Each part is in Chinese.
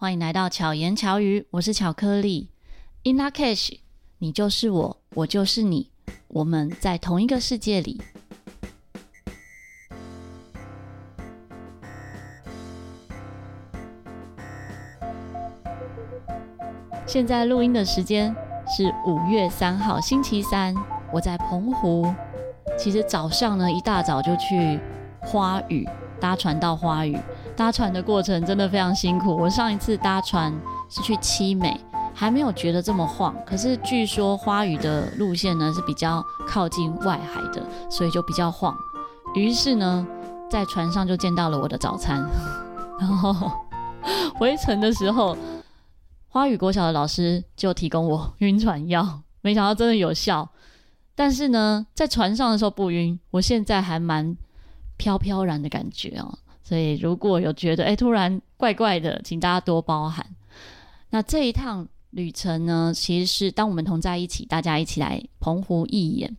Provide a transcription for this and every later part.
欢迎来到巧言巧语，我是巧克力。In Lak'ech，你就是我，我就是你，我们在同一个世界里。现在录音的时间是五月三号星期三，我在澎湖。其实早上呢，一大早就去花屿搭船到花屿。搭船的过程真的非常辛苦。我上一次搭船是去七美，还没有觉得这么晃。可是据说花屿的路线呢是比较靠近外海的，所以就比较晃。于是呢，在船上就见到了我的早餐。然后回程的时候，花屿国小的老师就提供我晕船药，没想到真的有效。但是呢，在船上的时候不晕，我现在还蛮飘飘然的感觉哦。所以如果有觉得哎突然怪怪的，请大家多包涵。那这一趟旅程呢，其实是当我们同在一起，大家一起来澎湖一眼。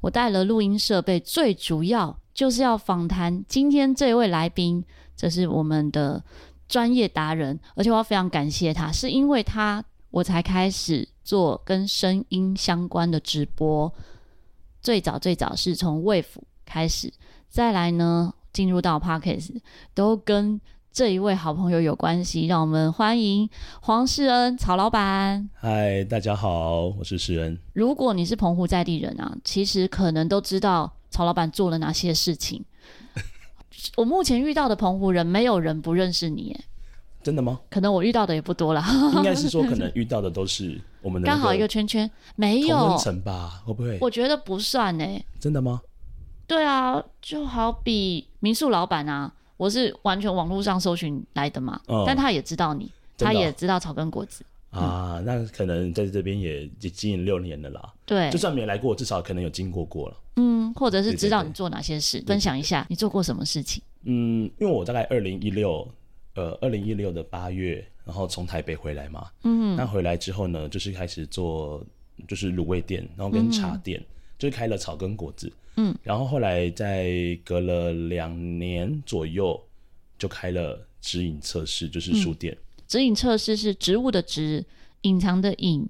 我带了录音设备，最主要就是要访谈今天这位来宾，这是我们的专业达人，而且我要非常感谢他，是因为他我才开始做跟声音相关的直播。最早最早是从 Wave 开始，再来呢。进入到 Podcast 都跟这一位好朋友有关系，让我们欢迎黄世恩曹老板。嗨，大家好，我是世恩。如果你是澎湖在地人啊，其实可能都知道曹老板做了哪些事情。我目前遇到的澎湖人，没有人不认识你耶。真的吗？可能我遇到的也不多了。应该是说，可能遇到的都是我们刚好一个圈圈，没有同温层吧？会不会？我觉得不算呢。真的吗？对啊，就好比民宿老板啊，我是完全网络上搜寻来的嘛，嗯、但他也知道你，他也知道草根果子啊，嗯、那可能在这边也也经营六年了啦。对，就算没来过，至少可能有经过过了。嗯，或者是知道你做哪些事，分享一下你做过什么事情。嗯，因为我大概二零一六，呃，二零一六的八月，然后从台北回来嘛，嗯，那回来之后呢，就是开始做就是卤味店，然后跟茶店，嗯、就是开了草根果子。嗯，然后后来在隔了两年左右，就开了指引测试，就是书店。指引测试是植物的植，隐藏的隐，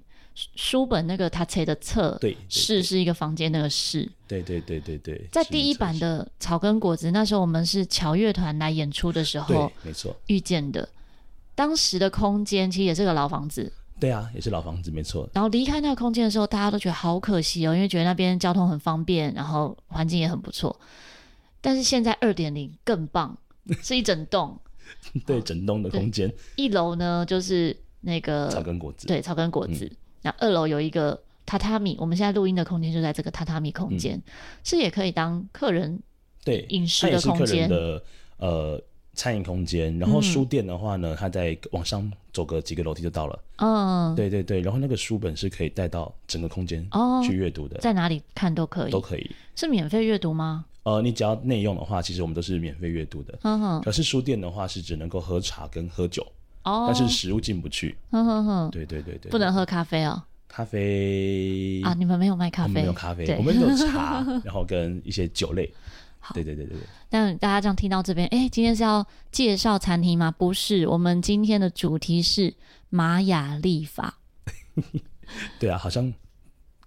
书本那个他册的册，对，室是一个房间那个室。对对对对对。在第一版的草根果子，那时候我们是乔乐团来演出的时候，没错，遇见的。当时的空间其实也是个老房子。对啊，也是老房子，没错。然后离开那个空间的时候，大家都觉得好可惜哦，因为觉得那边交通很方便，然后环境也很不错。但是现在二点零更棒，是一整栋，对，整栋的空间。一楼呢就是那个草根果子，对，草根果子。那、嗯、二楼有一个榻榻米，我们现在录音的空间就在这个榻榻米空间，嗯、是也可以当客人对饮食的空间的呃。餐饮空间，然后书店的话呢，嗯、它在往上走个几个楼梯就到了。嗯，对对对，然后那个书本是可以带到整个空间去阅读的，在哪里看都可以，都可以。是免费阅读吗？呃，你只要内用的话，其实我们都是免费阅读的。嗯哼。可是书店的话是只能够喝茶跟喝酒，哦，但是食物进不去。嗯哼哼。对对对对。不能喝咖啡哦。咖啡啊，你们没有卖咖啡？没有咖啡，我们有茶，然后跟一些酒类。好对对对对对，但大家这样听到这边，哎，今天是要介绍餐厅吗？不是，我们今天的主题是玛雅历法。对啊，好像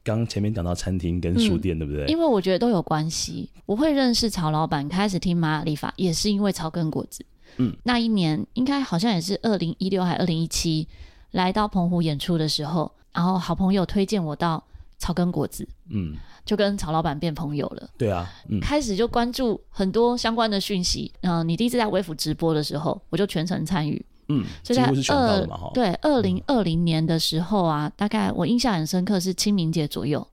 刚前面讲到餐厅跟书店，嗯、对不对？因为我觉得都有关系。我会认识曹老板，开始听玛雅历法，也是因为草根果子。嗯，那一年应该好像也是二零一六还二零一七，来到澎湖演出的时候，然后好朋友推荐我到草根果子。嗯。就跟曹老板变朋友了。对啊，嗯、开始就关注很多相关的讯息。嗯、呃，你第一次在微服直播的时候，我就全程参与。嗯，所以在二对二零二零年的时候啊，嗯、大概我印象很深刻是清明节左右。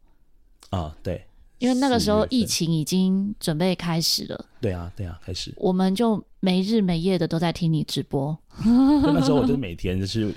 啊，对，因为那个时候疫情已经准备开始了。对啊，对啊，开始。我们就没日没夜的都在听你直播。那时候我就每天就是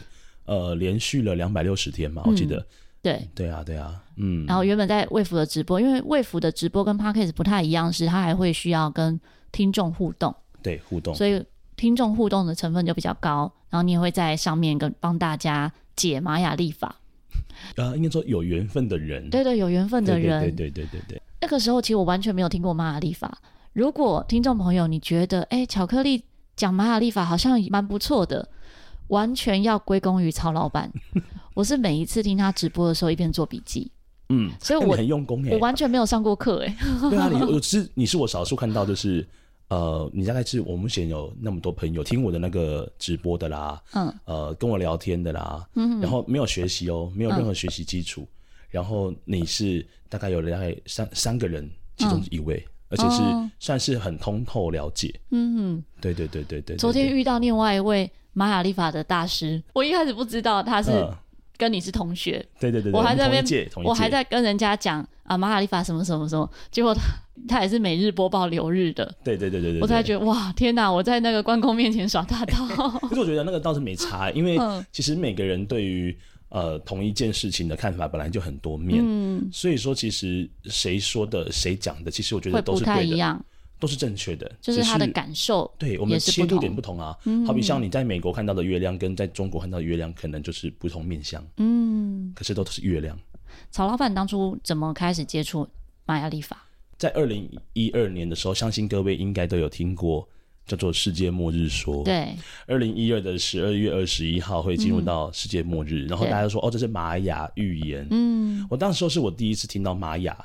呃连续了两百六十天嘛，我记得。嗯对对啊，对啊，嗯。然后原本在卫福的直播，因为卫福的直播跟 Podcast 不太一样，是它还会需要跟听众互动，对互动，所以听众互动的成分就比较高。然后你也会在上面跟帮大家解玛雅历法。呃，应该说有缘分的人，对对，有缘分的人，对对对对对。那个时候其实我完全没有听过玛雅历法。如果听众朋友你觉得，哎，巧克力讲玛雅历法好像蛮不错的，完全要归功于曹老板。我是每一次听他直播的时候，一边做笔记。嗯，所以我很用功哎，我完全没有上过课哎。对啊，你我是你是我少数看到就是，呃，你大概是我目前有那么多朋友听我的那个直播的啦，嗯，呃，跟我聊天的啦，嗯，然后没有学习哦，没有任何学习基础，嗯、然后你是大概有大概三三个人其中一位，嗯、而且是算是很通透了解，嗯，对对对对对，对。昨天遇到另外一位玛雅历法的大师，我一开始不知道他是、嗯。跟你是同学，对对对，我还在那边，我还在跟人家讲啊，玛哈利法什么什么什么，结果他他也是每日播报留日的，对对对对对，我才觉得哇，天哪，我在那个关公面前耍大刀。可是我觉得那个倒是没差，因为其实每个人对于呃同一件事情的看法本来就很多面，嗯，所以说其实谁说的谁讲的，其实我觉得都是对的。都是正确的，就是他的感受。对，我们切入点不同啊，嗯、好比像你在美国看到的月亮，跟在中国看到的月亮，可能就是不同面相。嗯，可是都是月亮。曹老板当初怎么开始接触玛雅历法？在二零一二年的时候，相信各位应该都有听过叫做世界末日说。对，二零一二的十二月二十一号会进入到世界末日，嗯、然后大家说哦，这是玛雅预言。嗯，我当时说是我第一次听到玛雅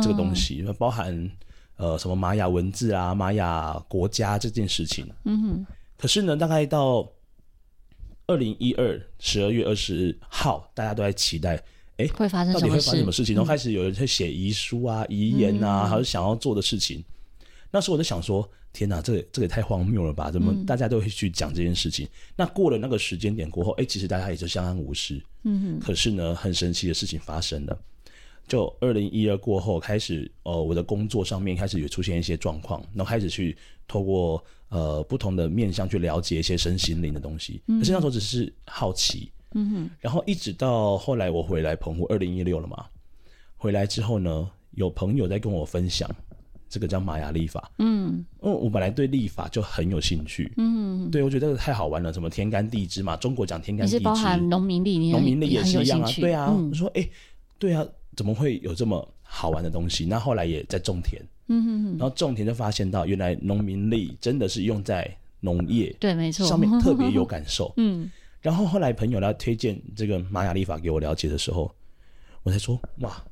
这个东西，嗯、包含。呃，什么玛雅文字啊，玛雅国家这件事情，嗯哼。可是呢，大概到二零一二十二月二十号，大家都在期待，哎，会发生什么事？到底会发生什么事情？然后开始有人在写遗书啊、遗言啊，还有想要做的事情。嗯、那时候我就想说，天哪，这个这个也太荒谬了吧？怎么大家都会去讲这件事情？嗯、那过了那个时间点过后，哎，其实大家也就相安无事。嗯哼。可是呢，很神奇的事情发生了。就二零一二过后开始，呃，我的工作上面开始有出现一些状况，然后开始去透过呃不同的面向去了解一些身心灵的东西。可是那时候只是好奇，嗯哼。然后一直到后来我回来澎湖，二零一六了嘛，回来之后呢，有朋友在跟我分享这个叫玛雅历法，嗯，因为我本来对历法就很有兴趣，嗯，对我觉得这个太好玩了，什么天干地支嘛，中国讲天干地支，你是包含农民历，农民历也是一样啊，对啊，我说哎，对啊。怎么会有这么好玩的东西？那后来也在种田，嗯哼哼，然后种田就发现到，原来农民力真的是用在农业，对，没错，上面特别有感受，嗯。然后后来朋友来推荐这个玛雅历法给我了解的时候，我才说哇，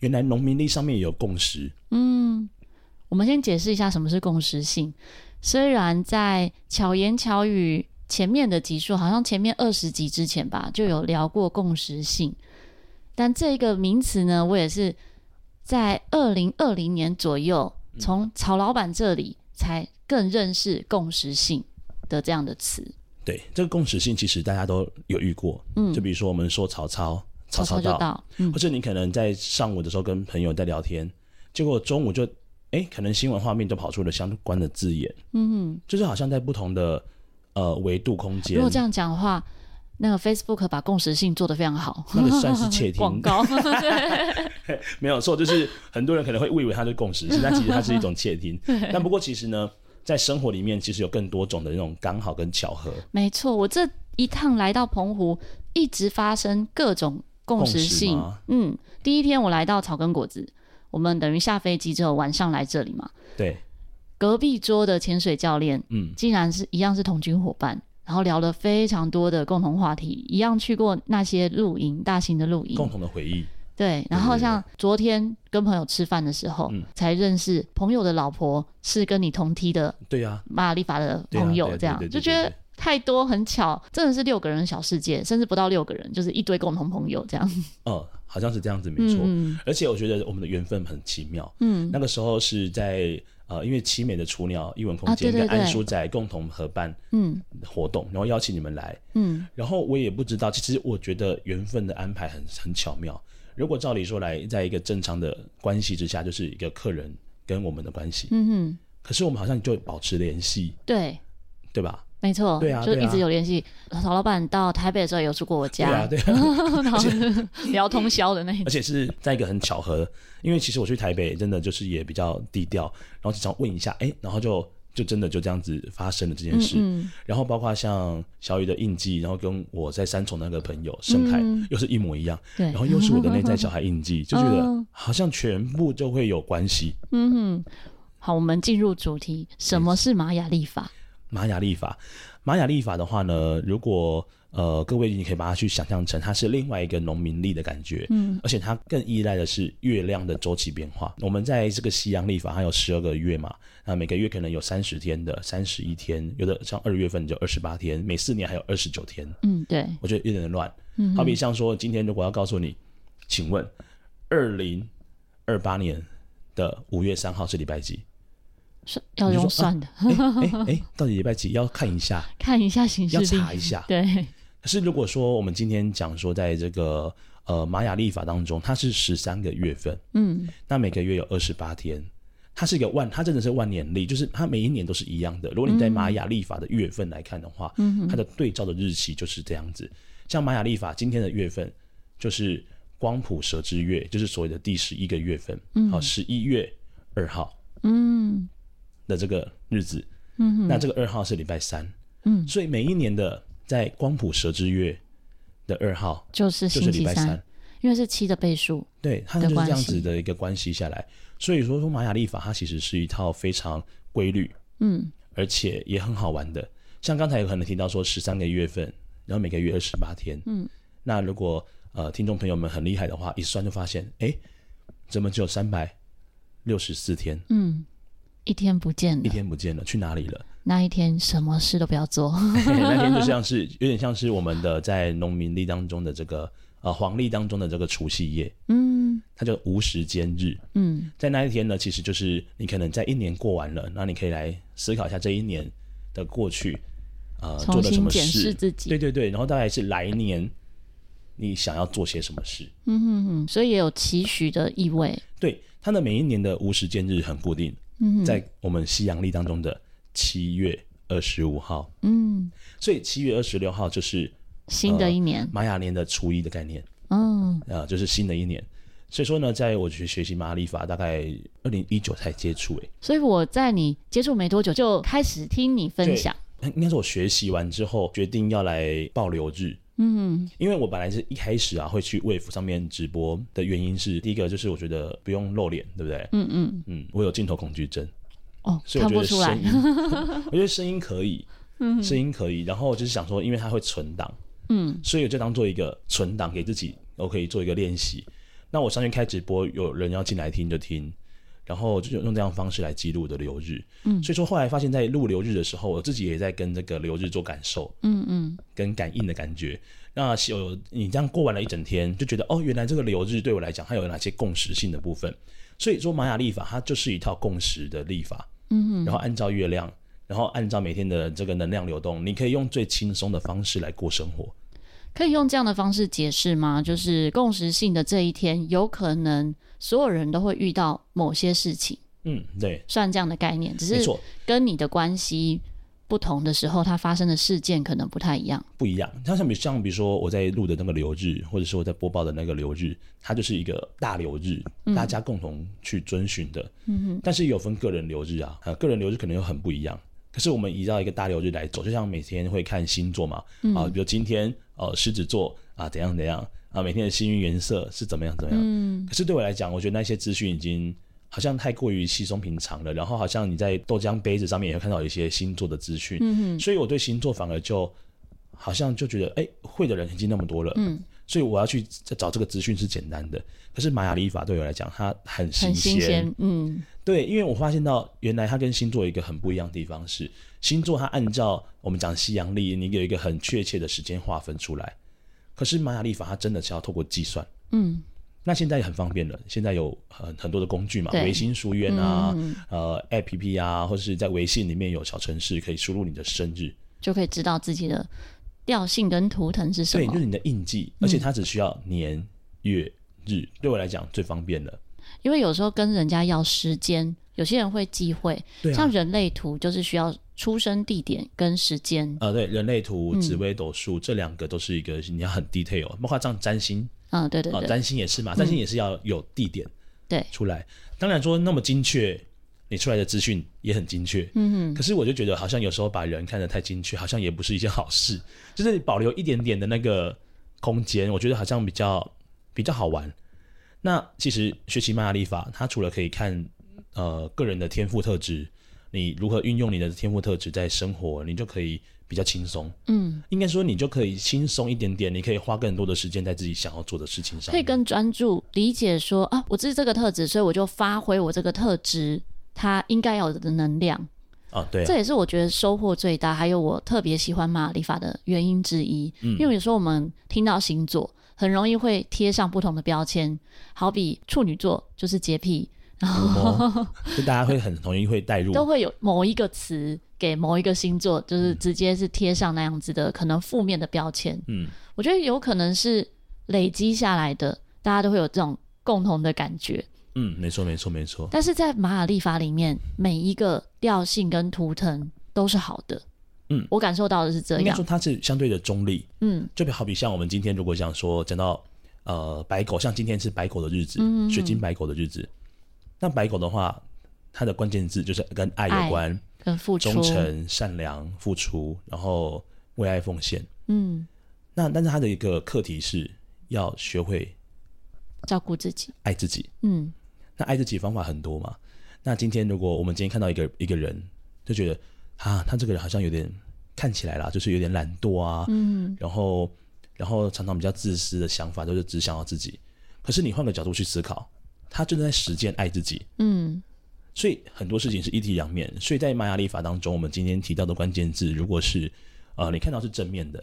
原来农民历上面也有共识。嗯，我们先解释一下什么是共识性。虽然在巧言巧语前面的集数，好像前面二十集之前吧，就有聊过共识性。但这个名词呢，我也是在二零二零年左右，从曹老板这里才更认识共识性的这样的词。对，这个共识性其实大家都有遇过，嗯，就比如说我们说曹操，曹操就到，嗯，或者你可能在上午的时候跟朋友在聊天，结果中午就，哎，可能新闻画面就跑出了相关的字眼，嗯哼，就是好像在不同的呃维度空间。如果这样讲的话。那个 Facebook 把共识性做得非常好，那个算是窃听 广告，没有错，就是很多人可能会误以为它是共识性，但其实它是一种窃听。但不过其实呢，在生活里面其实有更多种的那种刚好跟巧合。没错，我这一趟来到澎湖，一直发生各种共识性。嗯，第一天我来到草根果子，我们等于下飞机之后晚上来这里嘛。对，隔壁桌的潜水教练，嗯，竟然是一样是同军伙伴。然后聊了非常多的共同话题，一样去过那些露营，大型的露营，共同的回忆。对，然后像昨天跟朋友吃饭的时候，才认识朋友的老婆是跟你同梯的，对呀，玛雅历法的朋友，这样就觉得太多很巧，真的是六个人小世界，甚至不到六个人，就是一堆共同朋友这样。嗯，好像是这样子，没错。而且我觉得我们的缘分很奇妙。嗯，那个时候是在。呃，因为奇美的雏鸟艺文空间跟安叔仔共同合办嗯。活动，然后邀请你们来嗯，然后我也不知道，其实我觉得缘分的安排很很巧妙。如果照理说来，在一个正常的关系之下，就是一个客人跟我们的关系，嗯哼，可是我们好像就保持联系，对。对吧？没错，对啊，就一直有联系。曹老板到台北的时候有住过我家，对啊，对啊，然后聊通宵的那一种，而且是在一个很巧合，因为其实我去台北真的就是也比较低调，然后经常问一下，哎，然后就就真的就这样子发生了这件事。嗯嗯，然后包括像小雨的印记，然后跟我在三重那个朋友盛凯、嗯、又是一模一样，对，然后又是我的内在小孩印记，就觉得好像全部就会有关系。嗯哼，好，我们进入主题，什么是玛雅历法？玛雅历法，玛雅历法的话呢，如果呃各位你可以把它去想象成它是另外一个农民历的感觉，嗯，而且它更依赖的是月亮的周期变化。我们在这个西洋历法，它有十二个月嘛，那每个月可能有三十天的，三十一天，有的像二月份就二十八天，每四年还有二十九天，嗯，对，我觉得有点乱，嗯，好比像说今天如果要告诉你，请问二零二八年的五月三号是礼拜几？是要用算的，哎哎哎，到底礼拜几？要看一下，看一下形式，要查一下。对。可是如果说我们今天讲说，在这个呃玛雅历法当中，它是十三个月份，嗯，那每个月有二十八天，它是一个万，它真的是万年历，就是它每一年都是一样的。如果你在玛雅历法的月份来看的话，嗯，它的对照的日期就是这样子。像玛雅历法今天的月份就是光谱蛇之月，就是所谓的第十一个月份，嗯，好，十一月二号，嗯。的这个日子，嗯哼，那这个二号是礼拜三，嗯，所以每一年的在光谱蛇之月的二号就是就是礼拜三，因为是七的倍数，对，它就是这样子的一个关系下来。所以说说玛雅历法，它其实是一套非常规律，嗯，而且也很好玩的。像刚才有可能提到说十三个月份，然后每个月二十八天，嗯，那如果呃听众朋友们很厉害的话，一算就发现，哎，怎么只有三百六十四天？嗯。一天不见了，一天不见了，去哪里了？那一天什么事都不要做。那天就像是有点像是我们的在农民历当中的这个呃黄历当中的这个除夕夜，嗯，它叫无时间日，嗯，在那一天呢，其实就是你可能在一年过完了，那你可以来思考一下这一年的过去，呃，做了什么事，自己，对对对，然后大概是来年你想要做些什么事，嗯哼哼，所以也有期许的意味。对，它的每一年的无时间日很固定。在我们西洋历当中的七月二十五号，嗯，所以七月二十六号就是新的一年，玛雅年的初一的概念，嗯，啊，就是新的一年。所以说呢，在我去学习玛雅历法，大概二零一九才接触，哎，所以我在你接触没多久就开始听你分享，应该是我学习完之后决定要来报留日。嗯，因为我本来是一开始啊会去 Wave 上面直播的原因是，第一个就是我觉得不用露脸，对不对？嗯嗯。嗯，我有镜头恐惧症，哦，所以我觉得声音，我觉得声音可以，嗯，声音可以，然后就是想说，因为它会存档，嗯，所以我就当做一个存档给自己，我可以做一个练习。那我上去开直播，有人要进来听就听。然后就用这样方式来记录的流日，嗯，所以说后来发现，在录流日的时候，我自己也在跟这个流日做感受，嗯嗯，跟感应的感觉。那有你这样过完了一整天，就觉得哦，原来这个流日对我来讲，它有哪些共识性的部分。所以说玛雅历法它就是一套共识的历法，嗯嗯，然后按照月亮，然后按照每天的这个能量流动，你可以用最轻松的方式来过生活。可以用这样的方式解释吗？就是共识性的这一天，有可能。所有人都会遇到某些事情，嗯，对，算这样的概念，只是跟你的关系不同的时候，它发生的事件可能不太一样，不一样。它像比像比如说我在录的那个流日，或者是我在播报的那个流日，它就是一个大流日，大家共同去遵循的。嗯哼，但是也有分个人流日啊，呃，个人流日可能又很不一样。可是我们依照一个大流日来走，就像每天会看星座嘛，嗯、啊，比如今天呃狮子座啊怎样怎样。啊，每天的幸运颜色是怎么样？怎么样？嗯。可是对我来讲，我觉得那些资讯已经好像太过于稀松平常了。然后好像你在豆浆杯子上面也会看到一些星座的资讯。嗯哼。所以我对星座反而就好像就觉得，哎、欸，会的人已经那么多了。嗯。所以我要去找这个资讯是简单的。可是玛雅历法对我来讲，它很新鲜。嗯。对，因为我发现到原来它跟星座有一个很不一样的地方是，星座它按照我们讲西洋历，你有一个很确切的时间划分出来。可是玛雅历法它真的是要透过计算，嗯，那现在也很方便了，现在有很很多的工具嘛，维新书院啊，嗯、呃，APP 啊，或者是在微信里面有小程式可以输入你的生日，就可以知道自己的调性跟图腾是什么，对，就是你的印记，而且它只需要年月日，嗯、对我来讲最方便了。因为有时候跟人家要时间，有些人会忌讳，像人类图就是需要。出生地点跟时间，呃，对，人类图、紫微斗数、嗯、这两个都是一个你要很 detail，包括这样占星，啊，对对对，占星也是嘛，占星也是要有地点，对，出来。当然说那么精确，你出来的资讯也很精确，嗯哼。可是我就觉得好像有时候把人看得太精确，好像也不是一件好事，就是保留一点点的那个空间，我觉得好像比较比较好玩。那其实学习玛雅历法，它除了可以看呃个人的天赋特质。你如何运用你的天赋特质在生活，你就可以比较轻松。嗯，应该说你就可以轻松一点点，你可以花更多的时间在自己想要做的事情上，可以更专注理解说啊，我这是这个特质，所以我就发挥我这个特质它应该有的能量。啊，对啊，这也是我觉得收获最大，还有我特别喜欢玛雅历法的原因之一。嗯，因为有时候我们听到星座，很容易会贴上不同的标签，好比处女座就是洁癖，然后就大家会很容易会带入，都会有某一个词给某一个星座，就是直接是贴上那样子的可能负面的标签。嗯，我觉得有可能是累积下来的，大家都会有这种共同的感觉。嗯，没错，没错，没错。但是在玛雅历法里面，每一个调性跟图腾都是好的。嗯，我感受到的是这样。应该说它是相对的中立。嗯，就比好比像我们今天如果讲说讲到呃白狗，像今天是白狗的日子，嗯，水晶白狗的日子。那白狗的话，它的关键字就是跟爱有关，跟付出、忠诚、善良、付出，然后为爱奉献。嗯，那但是它的一个课题是要学会照顾自己，爱自己。嗯。那爱自己方法很多嘛？那今天如果我们今天看到一个一个人，就觉得啊，他这个人好像有点看起来啦，就是有点懒惰啊，嗯，然后然后常常比较自私的想法，都是只想要自己。可是你换个角度去思考，他正在实践爱自己，嗯。所以很多事情是一体两面。所以在玛雅历法当中，我们今天提到的关键字，如果是呃你看到是正面的，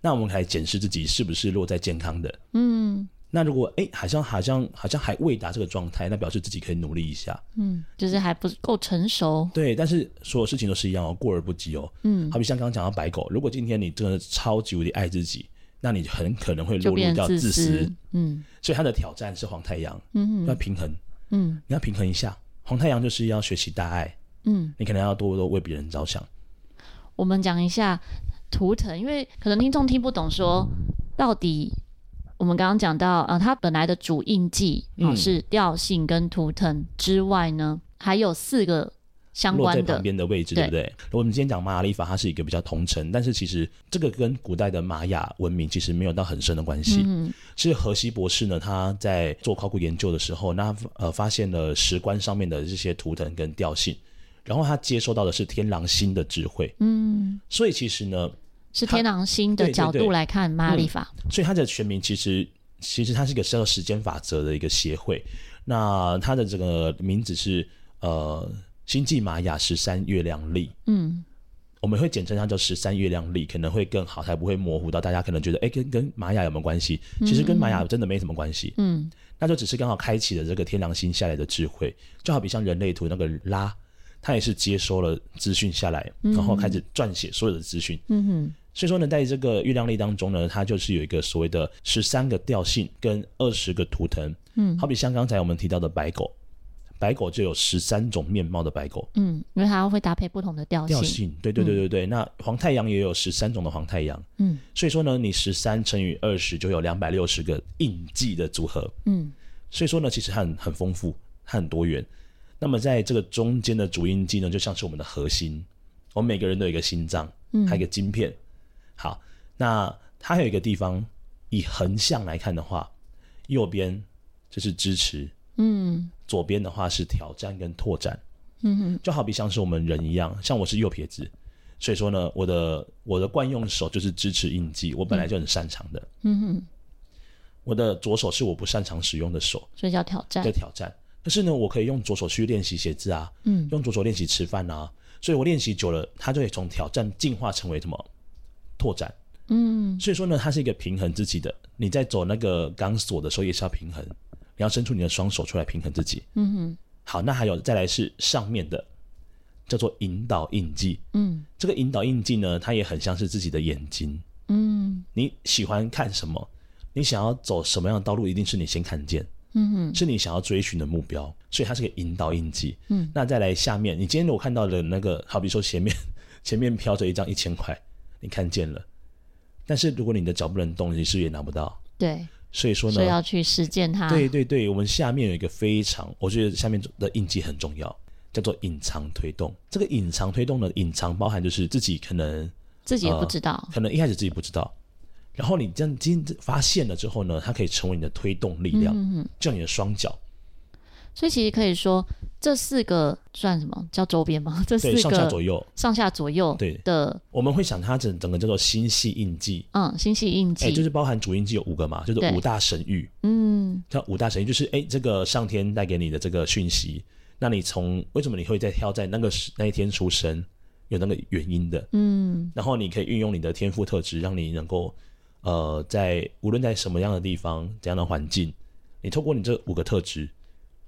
那我们来检视自己是不是落在健康的，嗯。那如果哎、欸，好像好像好像还未达这个状态，那表示自己可以努力一下。嗯，就是还不够成熟。对，但是所有事情都是一样哦，过而不及哦。嗯，好比像刚刚讲到白狗，如果今天你真的超级无敌爱自己，那你很可能会落入到自私。自私嗯，所以他的挑战是黄太阳。嗯，要平衡。嗯，你要平衡一下。黄太阳就是要学习大爱。嗯，你可能要多多为别人着想。我们讲一下图腾，因为可能听众听不懂，说到底。我们刚刚讲到，呃，它本来的主印记啊、嗯、是调性跟图腾之外呢，还有四个相关的旁边的位置，对不对？我们今天讲玛雅历法，它是一个比较同城，但是其实这个跟古代的玛雅文明其实没有到很深的关系。嗯，是荷西博士呢，他在做考古研究的时候，那呃发现了石棺上面的这些图腾跟调性，然后他接收到的是天狼星的智慧。嗯，所以其实呢。是天狼星的角度来看玛雅历法，嗯，所以它的全名其实其实它是一个叫时间法则的一个协会。那它的这个名字是呃星际玛雅十三月亮历，嗯，我们会简称它叫十三月亮历，可能会更好，才不会模糊到大家可能觉得哎、欸、跟跟玛雅有没有关系？其实跟玛雅真的没什么关系，嗯，那就只是刚好开启了这个天狼星下来的智慧，就好比像人类图那个拉，他也是接收了资讯下来，然后开始撰写所有的资讯，嗯哼。所以说呢，在这个月亮历当中呢，它就是有一个所谓的十三个调性跟二十个图腾。嗯，好比像刚才我们提到的白狗，白狗就有十三种面貌的白狗。嗯，因为它会搭配不同的调性。调性，对对对对对。嗯、那黄太阳也有十三种的黄太阳。嗯，所以说呢，你十三乘以二十就有两百六十个印记的组合。嗯，所以说呢，其实它很很丰富，它很多元。那么在这个中间的主印记呢，就像是我们的核心。我们每个人都有一个心脏，还有一个晶片。嗯好，那它还有一个地方，以横向来看的话，右边就是支持，嗯，左边的话是挑战跟拓展，嗯哼，就好比像是我们人一样，像我是右撇子，所以说呢，我的我的惯用手就是支持印记，我本来就很擅长的，嗯。哼，我的左手是我不擅长使用的手，所以叫挑战，叫挑战，可是呢，我可以用左手去练习写字啊，嗯，用左手练习吃饭啊，所以我练习久了，它就会从挑战进化成为什么？拓展，嗯，所以说呢，它是一个平衡自己的。你在走那个钢索的时候，也是要平衡，你要伸出你的双手出来平衡自己。嗯哼，好，那还有再来是上面的，叫做引导印记。嗯，这个引导印记呢，它也很像是自己的眼睛。嗯，你喜欢看什么？你想要走什么样的道路？一定是你先看见。嗯哼，是你想要追寻的目标，所以它是个引导印记。嗯，那再来下面，你今天我看到的那个，好比说前面 前面飘着一张一千块。你看见了，但是如果你的脚不能动，你是不是也拿不到？对，所以说呢，所以要去实践它。对对对，我们下面有一个非常，我觉得下面的印记很重要，叫做隐藏推动。这个隐藏推动呢隐藏包含就是自己可能自己也不知道，呃，可能一开始自己不知道，然后你这样今发现了之后呢，它可以成为你的推动力量，嗯，就你的双脚。所以其实可以说，这四个算什么叫周边吗？这四个上下左右，上下左右对的，我们会想它整整个叫做星系印记。嗯，星系印记，哎，就是包含主印记有五个嘛，就是五大神域。嗯，叫五大神域，就是哎，这个上天带给你的这个讯息，那你从为什么你会在挑在那个那一天出生，有那个原因的。嗯，然后你可以运用你的天赋特质，让你能够呃，在无论在什么样的地方、怎样的环境，你透过你这五个特质。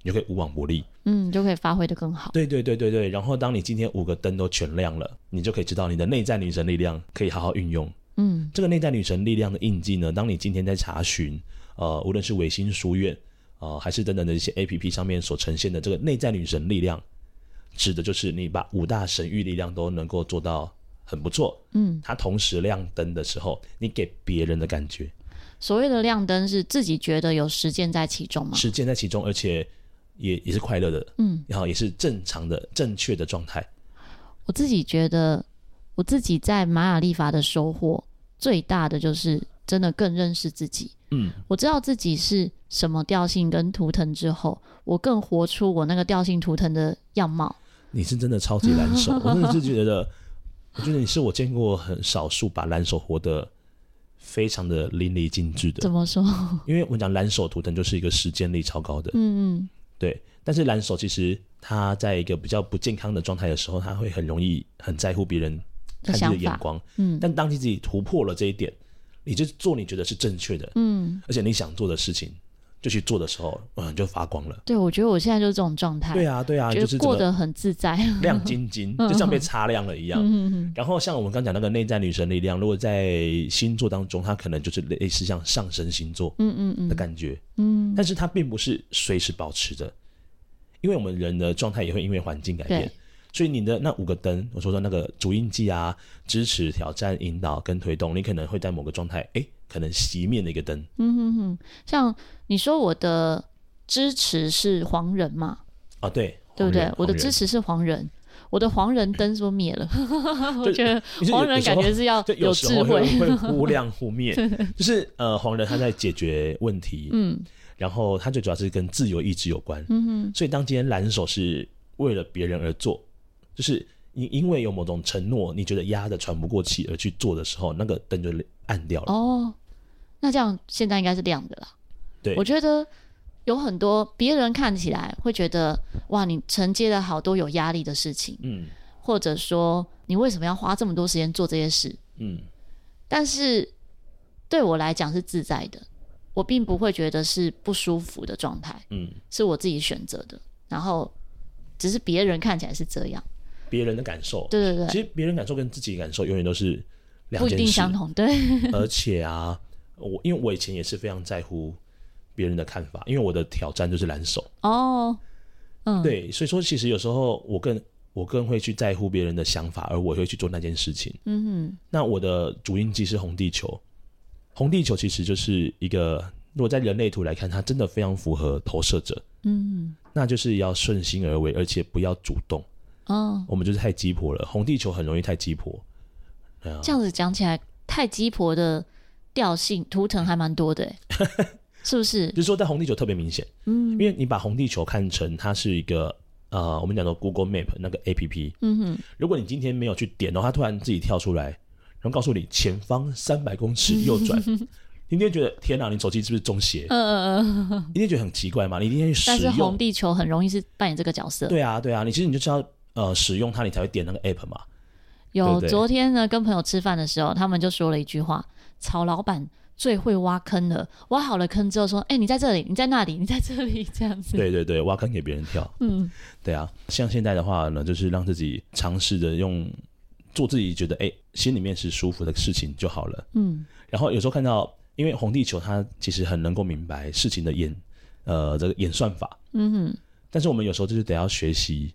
你就可以无往不利，嗯，就可以发挥得更好。对对对对对。然后，当你今天五个灯都全亮了，你就可以知道你的内在女神力量可以好好运用。嗯，这个内在女神力量的印记呢，当你今天在查询，呃，无论是维新书院，呃，还是等等的一些 APP 上面所呈现的这个内在女神力量，指的就是你把五大神域力量都能够做到很不错。嗯，它同时亮灯的时候，你给别人的感觉，所谓的亮灯是自己觉得有实践在其中吗？实践在其中，而且。也也是快乐的，嗯，然后也是正常的、正确的状态。我自己觉得，我自己在玛雅历法的收获最大的就是真的更认识自己。嗯，我知道自己是什么调性跟图腾之后，我更活出我那个调性图腾的样貌。你是真的超级蓝手，我真的是觉得，我觉得你是我见过很少数把蓝手活得非常的淋漓尽致的。怎么说？因为我们讲蓝手图腾就是一个时间力超高的。嗯嗯。对，但是蓝手其实他在一个比较不健康的状态的时候，他会很容易很在乎别人看你的眼光。嗯，但当你自己突破了这一点，你就做你觉得是正确的，嗯，而且你想做的事情就去做的时候，嗯，就发光了。对，我觉得我现在就是这种状态。对啊，对啊，就是过得很自在，亮晶晶，就像被擦亮了一样。嗯，然后像我们刚讲那个内在女神力量，如果在星座当中，它可能就是类似像上升星座，嗯嗯嗯的感觉。嗯，但是它并不是随时保持的，因为我们人的状态也会因为环境改变，所以你的那五个灯，我说的那个主印记啊，支持、挑战、引导跟推动，你可能会在某个状态，哎，可能熄灭的一个灯。嗯哼哼，像你说我的支持是黄人嘛？啊，对，对不对？我的支持是黄人，我的黄人灯说灭了。我觉得黄人感觉是要有智慧，会忽亮忽灭，就是呃，黄人他在解决问题，嗯。然后他最主要是跟自由意志有关，嗯哼。所以当今天蓝手是为了别人而做，就是你因为有某种承诺，你觉得压得喘不过气而去做的时候，那个灯就暗掉了。哦，那这样现在应该是亮的啦。对，我觉得有很多别人看起来会觉得哇，你承接了好多有压力的事情，嗯，或者说你为什么要花这么多时间做这些事，嗯，但是对我来讲是自在的。我并不会觉得是不舒服的状态，嗯，是我自己选择的，然后只是别人看起来是这样，别人的感受，对对对，其实别人感受跟自己感受永远都是两件事，不一定相同，对。而且啊，我因为我以前也是非常在乎别人的看法，因为我的挑战就是蓝手。哦，嗯，对，所以说其实有时候我更我更会去在乎别人的想法，而我会去做那件事情，嗯哼，那我的主印记是红地球。红地球其实就是一个，如果在人类图来看，它真的非常符合投射者，嗯，那就是要顺心而为，而且不要主动。哦，我们就是太鸡婆了，红地球很容易太鸡婆。这样子讲起来，太鸡婆的调性图腾还蛮多的，是不是？就是说，在红地球特别明显，嗯，因为你把红地球看成它是一个呃，我们讲的 Google Map 那个 APP，嗯哼，如果你今天没有去点，然后它突然自己跳出来。然后告诉你前方三百公尺右转，你一定觉得天哪，你手机是不是中邪？嗯嗯嗯，一定觉得很奇怪嘛？你一定要使用。但是红地球很容易是扮演这个角色。对啊对啊，你其实你就知道呃使用它，你才会点那个 app 嘛。有对对昨天呢，跟朋友吃饭的时候，他们就说了一句话：曹老板最会挖坑了。挖好了坑之后说：“哎，你在这里，你在那里，你在这里。”这样子。对对对，挖坑给别人跳。嗯，对啊。像现在的话呢，就是让自己尝试着用。做自己觉得哎、欸，心里面是舒服的事情就好了。嗯，然后有时候看到，因为红地球它其实很能够明白事情的演，呃，这个演算法。嗯哼。但是我们有时候就是得要学习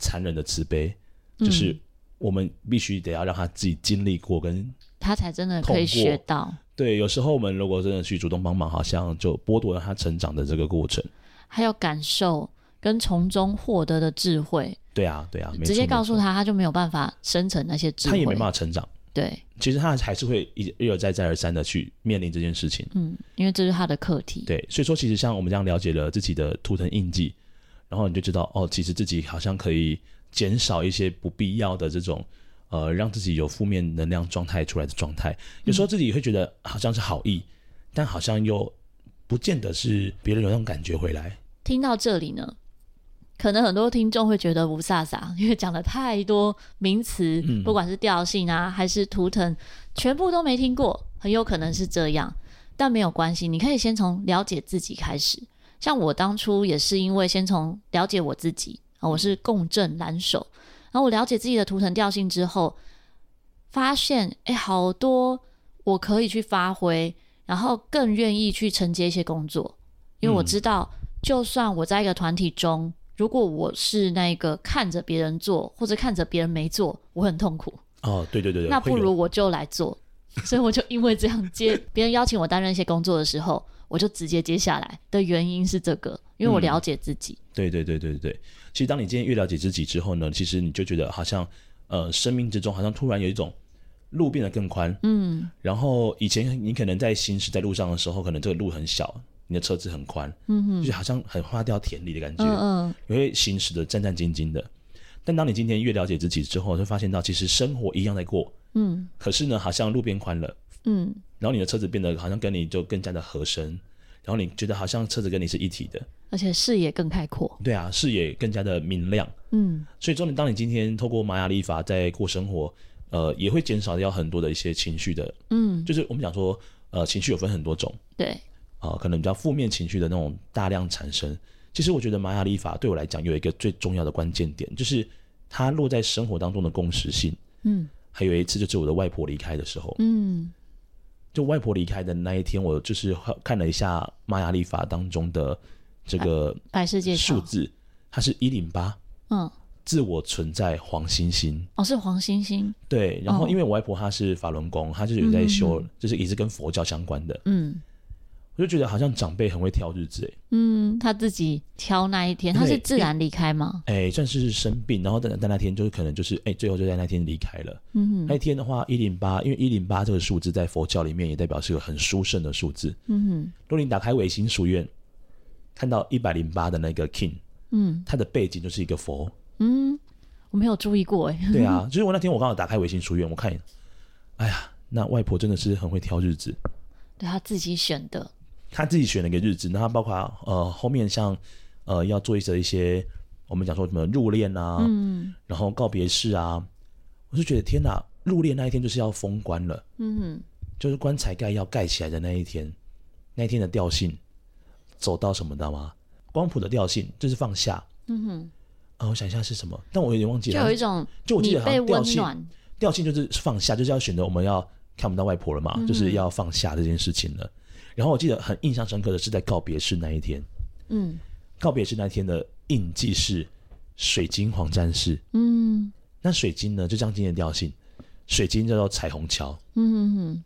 残忍的慈悲，嗯、就是我们必须得要让他自己经历过，跟他才真的可以学到。对，有时候我们如果真的去主动帮忙，好像就剥夺了他成长的这个过程。还有感受跟从中获得的智慧。对啊，对啊，直接告诉他，他就没有办法生成那些智慧，他也没办法成长。对，其实他还是会一一而再再而三的去面临这件事情。嗯，因为这是他的课题。对，所以说其实像我们这样了解了自己的图腾印记，然后你就知道哦，其实自己好像可以减少一些不必要的这种呃，让自己有负面能量状态出来的状态。有时候自己会觉得好像是好意，嗯、但好像又不见得是别人有那种感觉回来。听到这里呢，可能很多听众会觉得雾煞煞，因为讲了太多名词，嗯、不管是调性啊还是图腾，全部都没听过，很有可能是这样。但没有关系，你可以先从了解自己开始。像我当初也是因为先从了解我自己啊，我是共振蓝手，然后我了解自己的图腾调性之后，发现哎，好多我可以去发挥，然后更愿意去承接一些工作，因为我知道。嗯就算我在一个团体中，如果我是那个看着别人做，或者看着别人没做，我很痛苦。哦，对对对对，那不如我就来做。所以我就因为这样接别人邀请我担任一些工作的时候，我就直接接下来的原因是这个，因为我了解自己。嗯、对对对对对，其实当你今天越了解自己之后呢，其实你就觉得好像呃，生命之中好像突然有一种路变得更宽。嗯，然后以前你可能在行驶在路上的时候，可能这个路很小。你的车子很宽，嗯哼，就好像很花掉田里的感觉，嗯嗯，你会行驶的战战兢兢的。但当你今天越了解自己之后，就发现到其实生活一样在过，嗯，可是呢，好像路变宽了，嗯，然后你的车子变得好像跟你就更加的合身，然后你觉得好像车子跟你是一体的，而且视野更开阔，对啊，视野更加的明亮，嗯，所以说你当你今天透过玛雅历法在过生活，呃，也会减少掉很多的一些情绪的，嗯，就是我们讲说，呃，情绪有分很多种，对。啊、呃，可能比较负面情绪的那种大量产生。其实我觉得玛雅历法对我来讲有一个最重要的关键点，就是它落在生活当中的共识性。嗯，还有一次就是我的外婆离开的时候。嗯，就外婆离开的那一天，我就是看了一下玛雅历法当中的这个白世界数字，它是一零八。嗯，自我存在黄星星。哦，是黄星星。对，然后因为我外婆她是法轮功，她就是有在修，嗯、就是也是跟佛教相关的。嗯。我就觉得好像长辈很会挑日子哎，嗯，他自己挑那一天，他是自然离开吗？哎、欸，算是生病，然后等等那天就是可能就是哎、欸，最后就在那天离开了。嗯哼，那一天的话一零八，因为一零八这个数字在佛教里面也代表是个很殊胜的数字。嗯哼，如果你打开维新书院，看到一百零八的那个 King，嗯，他的背景就是一个佛。嗯，我没有注意过哎。对啊，就是我那天我刚好打开维新书院，我看，哎呀，那外婆真的是很会挑日子，对她自己选的。他自己选了一个日子，那他包括呃后面像呃要做一些一些我们讲说什么入殓啊，嗯，然后告别式啊，我就觉得天哪，入殓那一天就是要封棺了，嗯。哼，就是棺材盖要盖起来的那一天，那一天的调性走到什么知道吗？光谱的调性就是放下，嗯哼，啊、呃，我想一下是什么，但我有点忘记了，就有一种就我记得好像调性调性就是放下，就是要选择我们要看不到外婆了嘛，嗯、就是要放下这件事情了。然后我记得很印象深刻的是在告别式那一天，嗯，告别式那一天的印记是水晶黄战士，嗯，那水晶呢就像今天的调性，水晶叫做彩虹桥，嗯哼哼。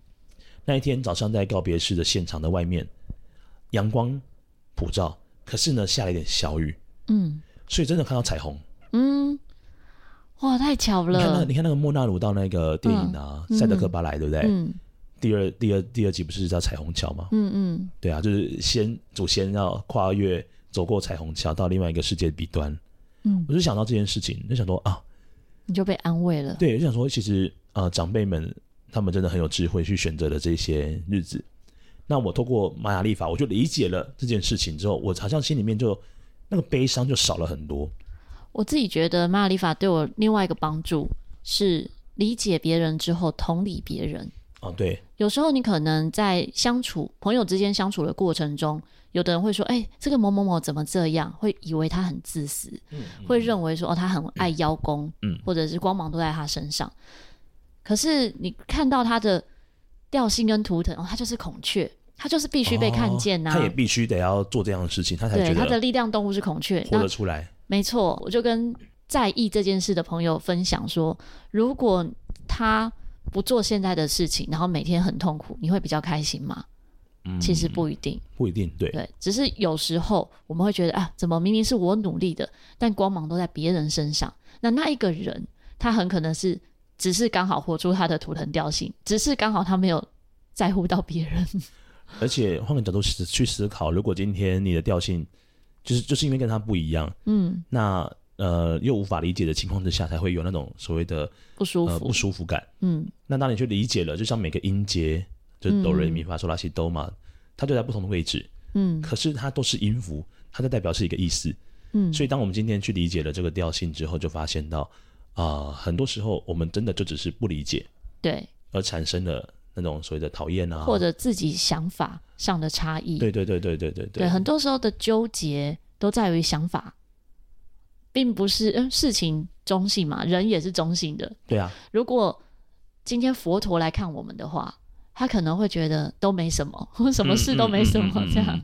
那一天早上在告别式的现场的外面，阳光普照，可是呢下了一点小雨，嗯，所以真的看到彩虹，嗯，哇，太巧了！你看那个，你看那个莫纳鲁到那个电影啊，嗯，赛德克巴莱，对不对？嗯。第二、第二、第二集不是叫彩虹桥吗？嗯嗯，对啊，就是先祖先要跨越走过彩虹桥到另外一个世界彼端。嗯，我就想到这件事情，就想说啊，你就被安慰了。对，就想说其实呃长辈们他们真的很有智慧去选择了这些日子。那我透过玛雅历法，我就理解了这件事情之后，我好像心里面就那个悲伤就少了很多。我自己觉得玛雅历法对我另外一个帮助是理解别人之后同理别人。哦，对，有时候你可能在相处朋友之间相处的过程中，有的人会说：“哎、欸，这个某某某怎么这样？”会以为他很自私，嗯嗯、会认为说：“哦，他很爱邀功，嗯，或者是光芒都在他身上。嗯”可是你看到他的调性跟图腾，哦，他就是孔雀，他就是必须被看见呐、啊哦，他也必须得要做这样的事情，他才觉得对他的力量动物是孔雀，活得出来。没错，我就跟在意这件事的朋友分享说：“如果他。”不做现在的事情，然后每天很痛苦，你会比较开心吗？嗯，其实不一定，不一定，对对，只是有时候我们会觉得啊，怎么明明是我努力的，但光芒都在别人身上。那那一个人，他很可能是只是刚好活出他的图腾调性，只是刚好他没有在乎到别人。而且换个角度去思考，如果今天你的调性就是就是因为跟他不一样，嗯，那呃又无法理解的情况之下，才会有那种所谓的不舒服、呃、不舒服感，嗯。那当你去理解了，就像每个音节，就是哆瑞咪发嗦拉西哆嘛，它就在不同的位置，嗯，可是它都是音符，它就代表是一个意思，嗯。所以当我们今天去理解了这个调性之后，就发现到啊、呃，很多时候我们真的就只是不理解，对，而产生了。那种所谓的讨厌啊，或者自己想法上的差异，对对对对对对。对，很多时候的纠结都在于想法，并不是嗯事情中性嘛，人也是中性的，对啊。如果今天佛陀来看我们的话，他可能会觉得都没什么，什么事都没什么这样。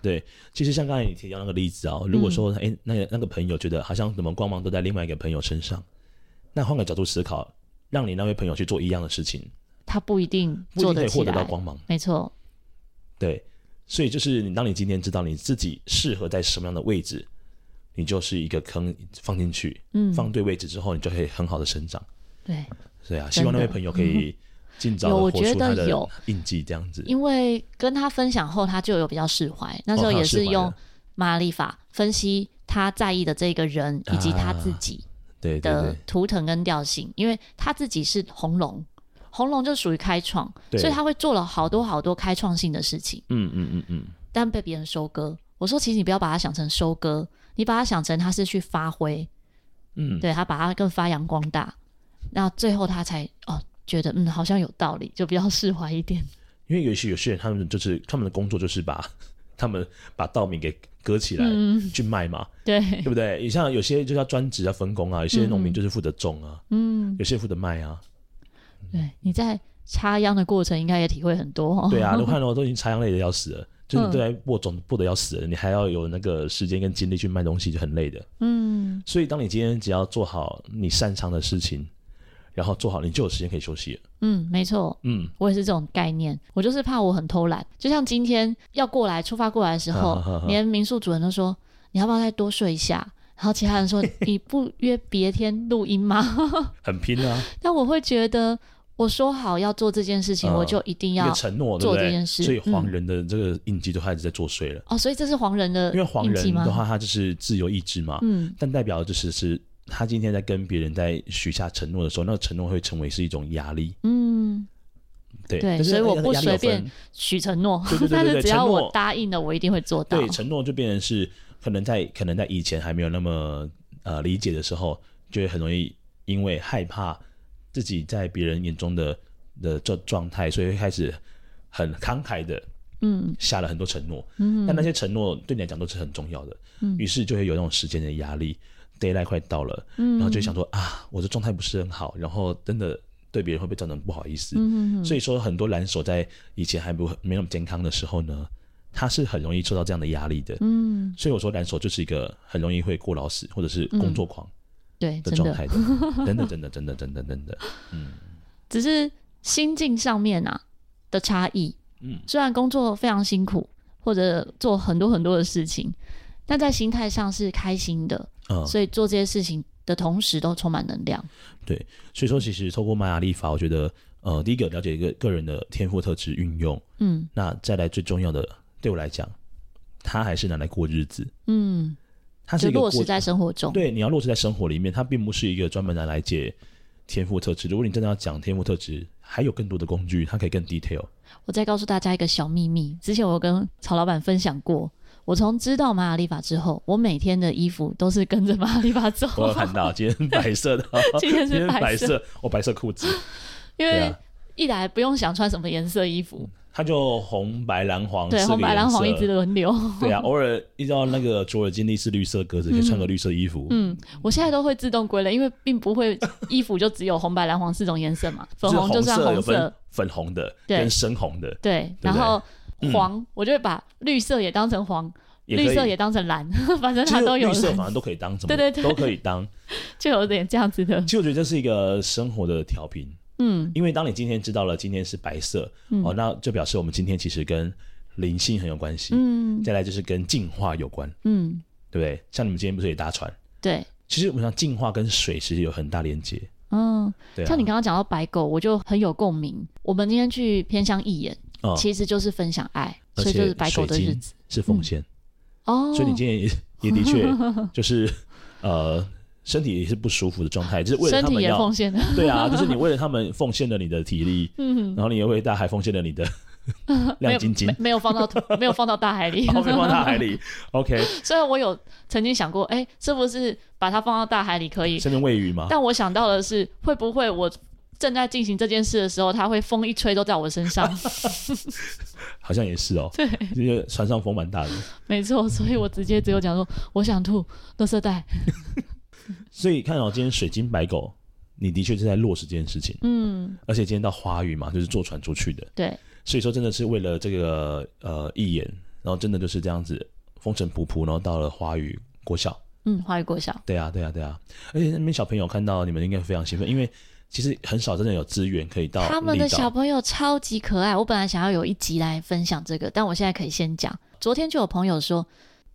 对，其实像刚才你提到那个例子啊，如果说哎、嗯欸、那个那个朋友觉得好像怎么光芒都在另外一个朋友身上，那换个角度思考，让你那位朋友去做一样的事情。他不一定做得起来，获得到光芒，没错。对，所以就是你，当你今天知道你自己适合在什么样的位置，你就是一个坑放进去，嗯，放对位置之后，你就可以很好的生长。对，对啊，希望那位朋友可以尽早的活出他的印记，这样子。因为跟他分享后，他就有比较释怀。那时候也是用玛雅历法分析他在意的这个人以及他自己的图腾跟调性，因为他自己是红龙。红龙就属于开创，所以他会做了好多好多开创性的事情。嗯嗯嗯嗯。但被别人收割。我说，其实你不要把它想成收割，你把它想成他是去发挥。嗯，对，他把它更发扬光大，那最后他才哦觉得嗯好像有道理，就比较释怀一点。因为有些有些人，他们就是他们的工作就是把他们 把稻米给割起来、嗯、去卖嘛，对对不对？你像有些就叫专职啊分工啊，有些农民就是负责种啊，嗯，有些负责卖啊。对，你在插秧的过程应该也体会很多哦。对啊，我看到都已经插秧累的要死了，就是都在播种播的要死了，你还要有那个时间跟精力去卖东西，就很累的。嗯，所以当你今天只要做好你擅长的事情，然后做好，你就有时间可以休息了。嗯，没错。嗯，我也是这种概念，我就是怕我很偷懒。就像今天要过来出发过来的时候，连民宿主人都说：“你要不要再多睡一下？”然后其他人说：“ 你不约别天录音吗？”很拼啊！但我会觉得。我说好要做这件事情，嗯、我就一定要承诺做这件事。所以黄人的这个印记都开始在作祟了。嗯、哦，所以这是黄人的？因为黄人的话，他就是自由意志嘛。嗯。但代表就是是他今天在跟别人在许下承诺的时候，那个承诺会成为是一种压力。嗯。对对，所以我不随便许承诺。对对对对对，但是只要我答应了，我一定会做到。对，承诺就变成是可能在可能在以前还没有那么呃理解的时候，就会很容易因为害怕。自己在别人眼中的的这状态，所以会开始很慷慨的，嗯，下了很多承诺，嗯，但那些承诺对你来讲都是很重要的，嗯，于是就会有那种时间的压力，deadline 快到了，嗯，然后就想说啊，我的状态不是很好，然后真的对别人会不会造成不好意思，嗯，所以说很多蓝手在以前还不没那么健康的时候呢，他是很容易受到这样的压力的，嗯，所以我说蓝手就是一个很容易会过劳死或者是工作狂。对的状态 的，真的真的真的真的真的，嗯，只是心境上面啊的差异，嗯，虽然工作非常辛苦，或者做很多很多的事情，但在心态上是开心的，嗯，所以做这些事情的同时都充满能量。对，所以说其实透过玛雅历法，我觉得，呃，第一个了解一个个人的天赋特质运用，嗯，那再来最重要的，对我来讲，他还是拿来过日子，嗯。它是一个落实在生活中，对，你要落实在生活里面，它并不是一个专门拿来解天赋特质。如果你真的要讲天赋特质，还有更多的工具，它可以更 detail。我再告诉大家一个小秘密，之前我跟曹老板分享过，我从知道玛雅历法之后，我每天的衣服都是跟着玛雅历法走。我有看到今天白色的，今天是白色，我白色裤子，因为一来不用想穿什么颜色衣服。它就红白蓝黄，对，红白蓝黄一直轮流。对啊，偶尔遇到那个卓尔金历是绿色格子，可以穿个绿色衣服。嗯，我现在都会自动归类，因为并不会衣服就只有红白蓝黄四种颜色嘛，粉红就算红色，粉红的跟深红的。对，然后黄我就会把绿色也当成黄，绿色也当成蓝，反正它都有。绿色反正都可以当，什么对对对，都可以当，就有点这样子的。其实我觉得这是一个生活的调频。嗯，因为当你今天知道了今天是白色，嗯、哦，那就表示我们今天其实跟灵性很有关系。嗯，再来就是跟进化有关。嗯，对不对？像你们今天不是也搭船？对，其实我们讲净化跟水其实有很大连接。哦，哦，对、啊。像你刚刚讲到白狗，我就很有共鸣。我们今天去偏向义演，哦，其实就是分享爱，所以就是白狗的日子是奉献、嗯、哦。所以你今天也也的确就是 呃。身体也是不舒服的状态，就是为了他们要奉献的。对啊，就是你为了他们奉献了你的体力，嗯，然后你也为大海奉献了你的 亮晶晶，没有放到 没有放到大海里，没有放到大海里。OK，虽然我有曾经想过，哎、欸，是不是把它放到大海里可以生命喂鱼吗？但我想到的是，会不会我正在进行这件事的时候，它会风一吹都在我身上？好像也是哦，对，因为船上风蛮大的，没错，所以我直接只有讲说，我想吐，垃圾袋。所以看到今天水晶白狗，你的确是在落实这件事情。嗯，而且今天到花语嘛，就是坐船出去的。对，所以说真的是为了这个呃一眼，然后真的就是这样子风尘仆仆，然后到了花语国小。嗯，花语国小。对啊，对啊，对啊。而且那边小朋友看到你们应该非常兴奋，因为其实很少真的有资源可以到。他们的小朋友超级可爱，我本来想要有一集来分享这个，但我现在可以先讲。昨天就有朋友说，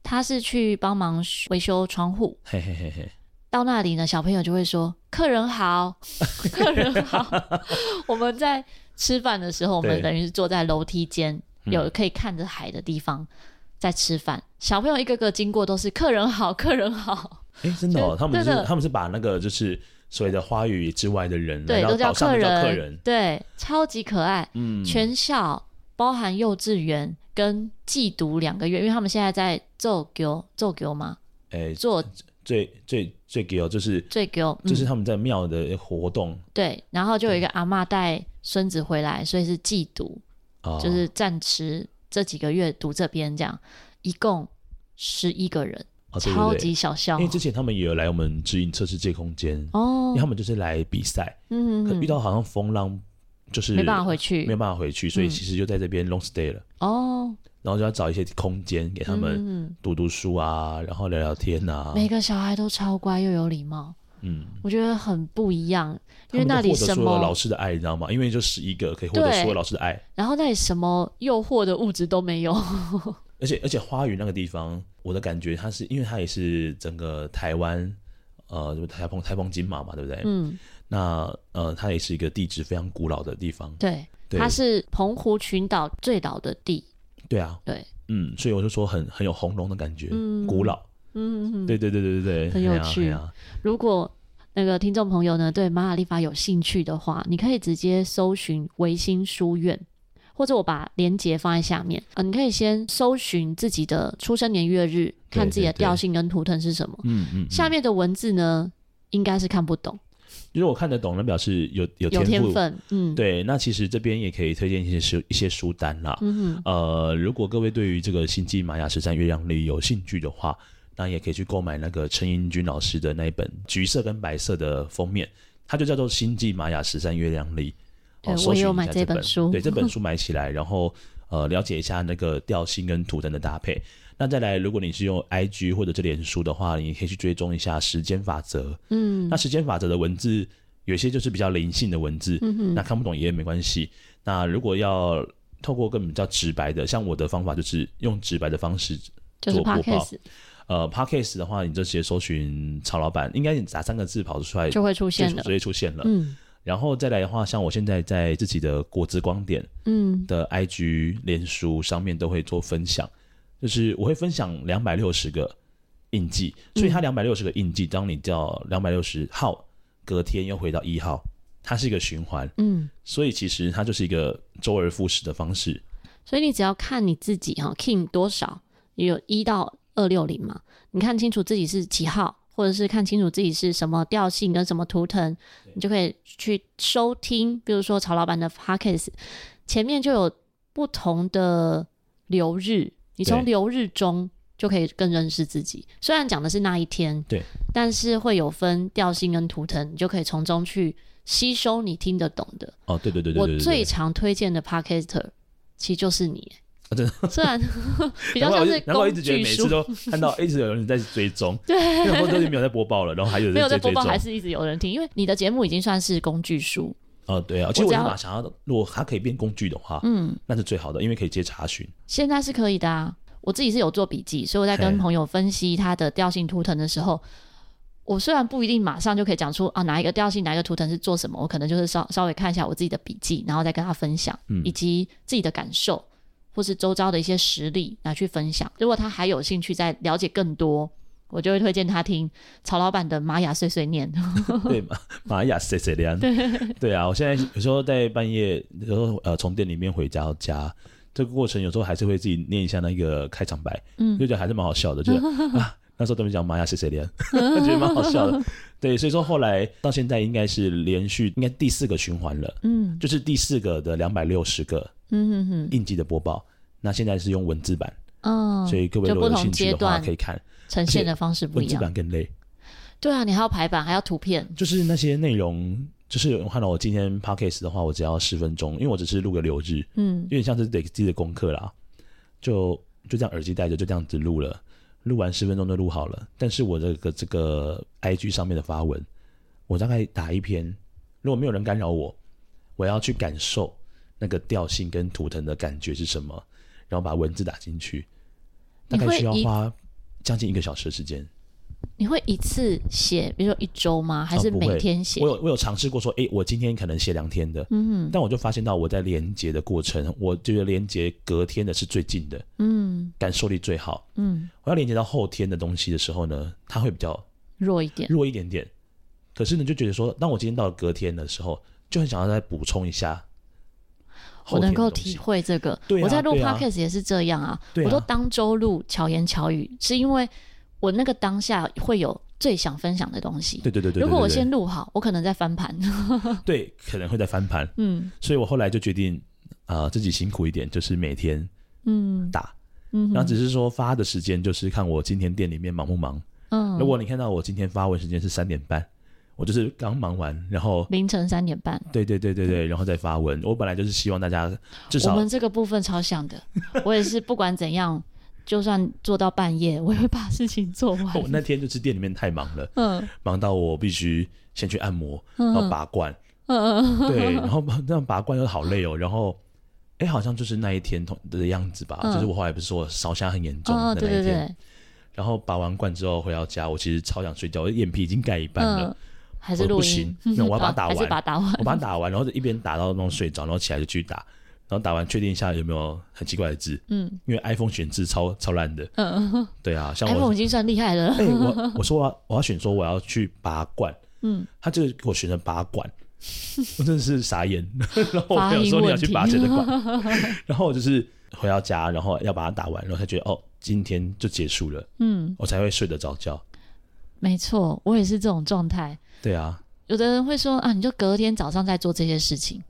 他是去帮忙维修窗户。嘿嘿嘿嘿。到那里呢，小朋友就会说：“客人好，客人好。”我们在吃饭的时候，我们等于是坐在楼梯间，有可以看着海的地方在吃饭。小朋友一个个经过都是“客人好，客人好”。哎、欸，真的哦，他们是他们是把那个就是所谓的花语之外的人，对，都叫客人，客人，对，超级可爱。嗯，全校包含幼稚园跟寄读两个月，因为他们现在在做给做给吗？哎、欸，做。最最最给就是最给、嗯，就是他们在庙的活动。对，然后就有一个阿嬷带孙子回来，所以是寄读，哦、就是暂时这几个月读这边这样，一共十一个人、哦对对对，超级小笑。因为之前他们也有来我们指引测试这空间哦，因为他们就是来比赛，嗯，可遇到好像风浪，就是没办法回去，没有办法回去，所以其实就在这边 long stay 了。哦。然后就要找一些空间给他们读读书啊，嗯、然后聊聊天啊。每个小孩都超乖又有礼貌，嗯，我觉得很不一样，因为那里什么老师的爱，你知道吗？因为就十一个可以获得所有老师的爱，然后那里什么诱惑的物质都没有。而且而且花语那个地方，我的感觉它是因为它也是整个台湾，呃，就台澎台澎金马嘛，对不对？嗯。那呃，它也是一个地质非常古老的地方，对，对它是澎湖群岛最老的地。对啊，对，嗯，所以我就说很很有红龙的感觉，嗯，古老，嗯，对对对对对对，很有趣。啊啊、如果那个听众朋友呢对马雅历法有兴趣的话，你可以直接搜寻维新书院，或者我把链接放在下面。啊、呃，你可以先搜寻自己的出生年月日，看自己的调性跟图腾是什么，嗯嗯，下面的文字呢应该是看不懂。如果我看得懂，那表示有有天，有天分，嗯，对。那其实这边也可以推荐一些书一些书单啦，嗯呃，如果各位对于这个星际玛雅十三月亮历有兴趣的话，那也可以去购买那个陈英军老师的那一本橘色跟白色的封面，它就叫做《星际玛雅十三月亮历》。哦，我也有买这本书，对，这本书 买起来，然后呃，了解一下那个调性跟图腾的搭配。那再来，如果你是用 IG 或者这脸书的话，你可以去追踪一下时间法则。嗯，那时间法则的文字有些就是比较灵性的文字，嗯，那看不懂也没关系。那如果要透过更比较直白的，像我的方法就是用直白的方式做播报。就是、呃，Podcast 的话，你就直接搜寻曹老板，应该你打三个字跑出来就会出现了，直接出现了。嗯，然后再来的话，像我现在在自己的果汁光点嗯的 IG 脸书上面都会做分享。就是我会分享两百六十个印记，所以它两百六十个印记，当你叫两百六十号，隔天又回到一号，它是一个循环，嗯，所以其实它就是一个周而复始的方式。所以你只要看你自己哈，King 多少，也有一到二六零嘛，你看清楚自己是几号，或者是看清楚自己是什么调性跟什么图腾，你就可以去收听，比如说曹老板的 Podcast，前面就有不同的流日。你从流日中就可以更认识自己，虽然讲的是那一天，对，但是会有分调性跟图腾，你就可以从中去吸收你听得懂的。哦，对对对对，我最常推荐的 Podcaster 其实就是你。啊，真的，虽然 比较像是工具书，然后我一直觉得每次都看到 一直有人在追踪，对，然后最近没有在播报了，然后还有人在追踪，没有在播报，还是一直有人听，因为你的节目已经算是工具书。哦，对啊，其实我立马想要，如果它可以变工具的话，嗯，那是最好的，因为可以接查询。现在是可以的啊。我自己是有做笔记，所以我在跟朋友分析它的调性图腾的时候，我虽然不一定马上就可以讲出啊哪一个调性、哪一个图腾是做什么，我可能就是稍稍微看一下我自己的笔记，然后再跟他分享，嗯、以及自己的感受，或是周遭的一些实例拿去分享。如果他还有兴趣再了解更多，我就会推荐他听曹老板的玛雅碎碎念。对，玛雅碎碎念。对对啊，我现在有时候在半夜，有时候呃从店里面回家这个过程有时候还是会自己念一下那个开场白，嗯，就觉得还是蛮好笑的，就 啊。那时候都没讲玛雅碎碎念，觉得蛮好笑的。对，所以说后来到现在应该是连续应该第四个循环了，嗯，就是第四个的两百六十个，嗯哼哼，印记的播报。那现在是用文字版，哦，所以各位如果有兴趣的话可以看，呈现的方式不一样，文字版更累。对啊，你还要排版，还要图片，就是那些内容，就是看到我今天 podcast 的话，我只要十分钟，因为我只是录个流日，嗯，有点像是得自己的功课啦，就就这样耳机戴着就这样子录了。录完十分钟就录好了，但是我这个这个 IG 上面的发文，我大概打一篇，如果没有人干扰我，我要去感受那个调性跟图腾的感觉是什么，然后把文字打进去，大概需要花将近一个小时的时间。你会一次写，比如说一周吗？还是每天写？哦，我有我有尝试过说，哎，我今天可能写两天的，嗯哼，但我就发现到我在连接的过程，我觉得连接隔天的是最近的，嗯，感受力最好，嗯，我要连接到后天的东西的时候呢，它会比较弱一点，弱一点点。可是呢，就觉得说，当我今天到了隔天的时候，就很想要再补充一下。我能够体会这个，对啊，我在录 Podcast 也是这样啊，我都当周录巧言巧语，是因为。我那个当下会有最想分享的东西。对对对对。如果我先录好，我可能在翻盘。对，可能会在翻盘。嗯。所以我后来就决定，啊、呃，自己辛苦一点，就是每天，嗯，打，嗯，然后只是说发的时间，就是看我今天店里面忙不忙。嗯。如果你看到我今天发文时间是三点半，我就是刚忙完，然后凌晨三点半。对对对对对，然后再发文。我本来就是希望大家至少我们这个部分超像的，我也是不管怎样。就算做到半夜，我也会把事情做完。我那天就是店里面太忙了，嗯，忙到我必须先去按摩，然后拔罐，嗯嗯，对，然后这样拔罐又好累哦。然后，哎，好像就是那一天的样子吧，就是我后来不是说烧香很严重的那一天。然后拔完罐之后回到家，我其实超想睡觉，我眼皮已经盖一半了，还是录音，不行，那 我要把它打完，把它打完，我把它打完，然后一边打到那种睡着，然后起来就继续打。然后打完确定一下有没有很奇怪的字，嗯，因为 iPhone 选字超超烂的，嗯，对啊，像我 iPhone 已经算厉害了。哎，我我说我要我要选说我要去拔罐，嗯，他就给我选成拔罐，我真的是傻眼。然后我朋友说你要去拔谁的管，然后我就是回到家，然后要把它打完，然后才觉得哦，今天就结束了，嗯，我才会睡得着觉。没错，我也是这种状态。对啊，有的人会说啊，你就隔天早上再做这些事情。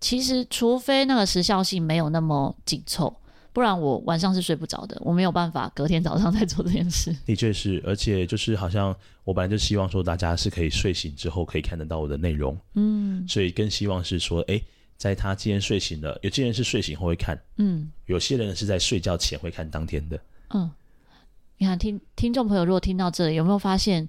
其实，除非那个时效性没有那么紧凑，不然我晚上是睡不着的。我没有办法隔天早上再做这件事。的确是，而且就是好像我本来就希望说大家是可以睡醒之后可以看得到我的内容，嗯，所以更希望是说，哎，在他今天睡醒了，有些人是睡醒后会看，嗯，有些人是在睡觉前会看当天的，嗯。你看，听听众朋友，如果听到这里，有没有发现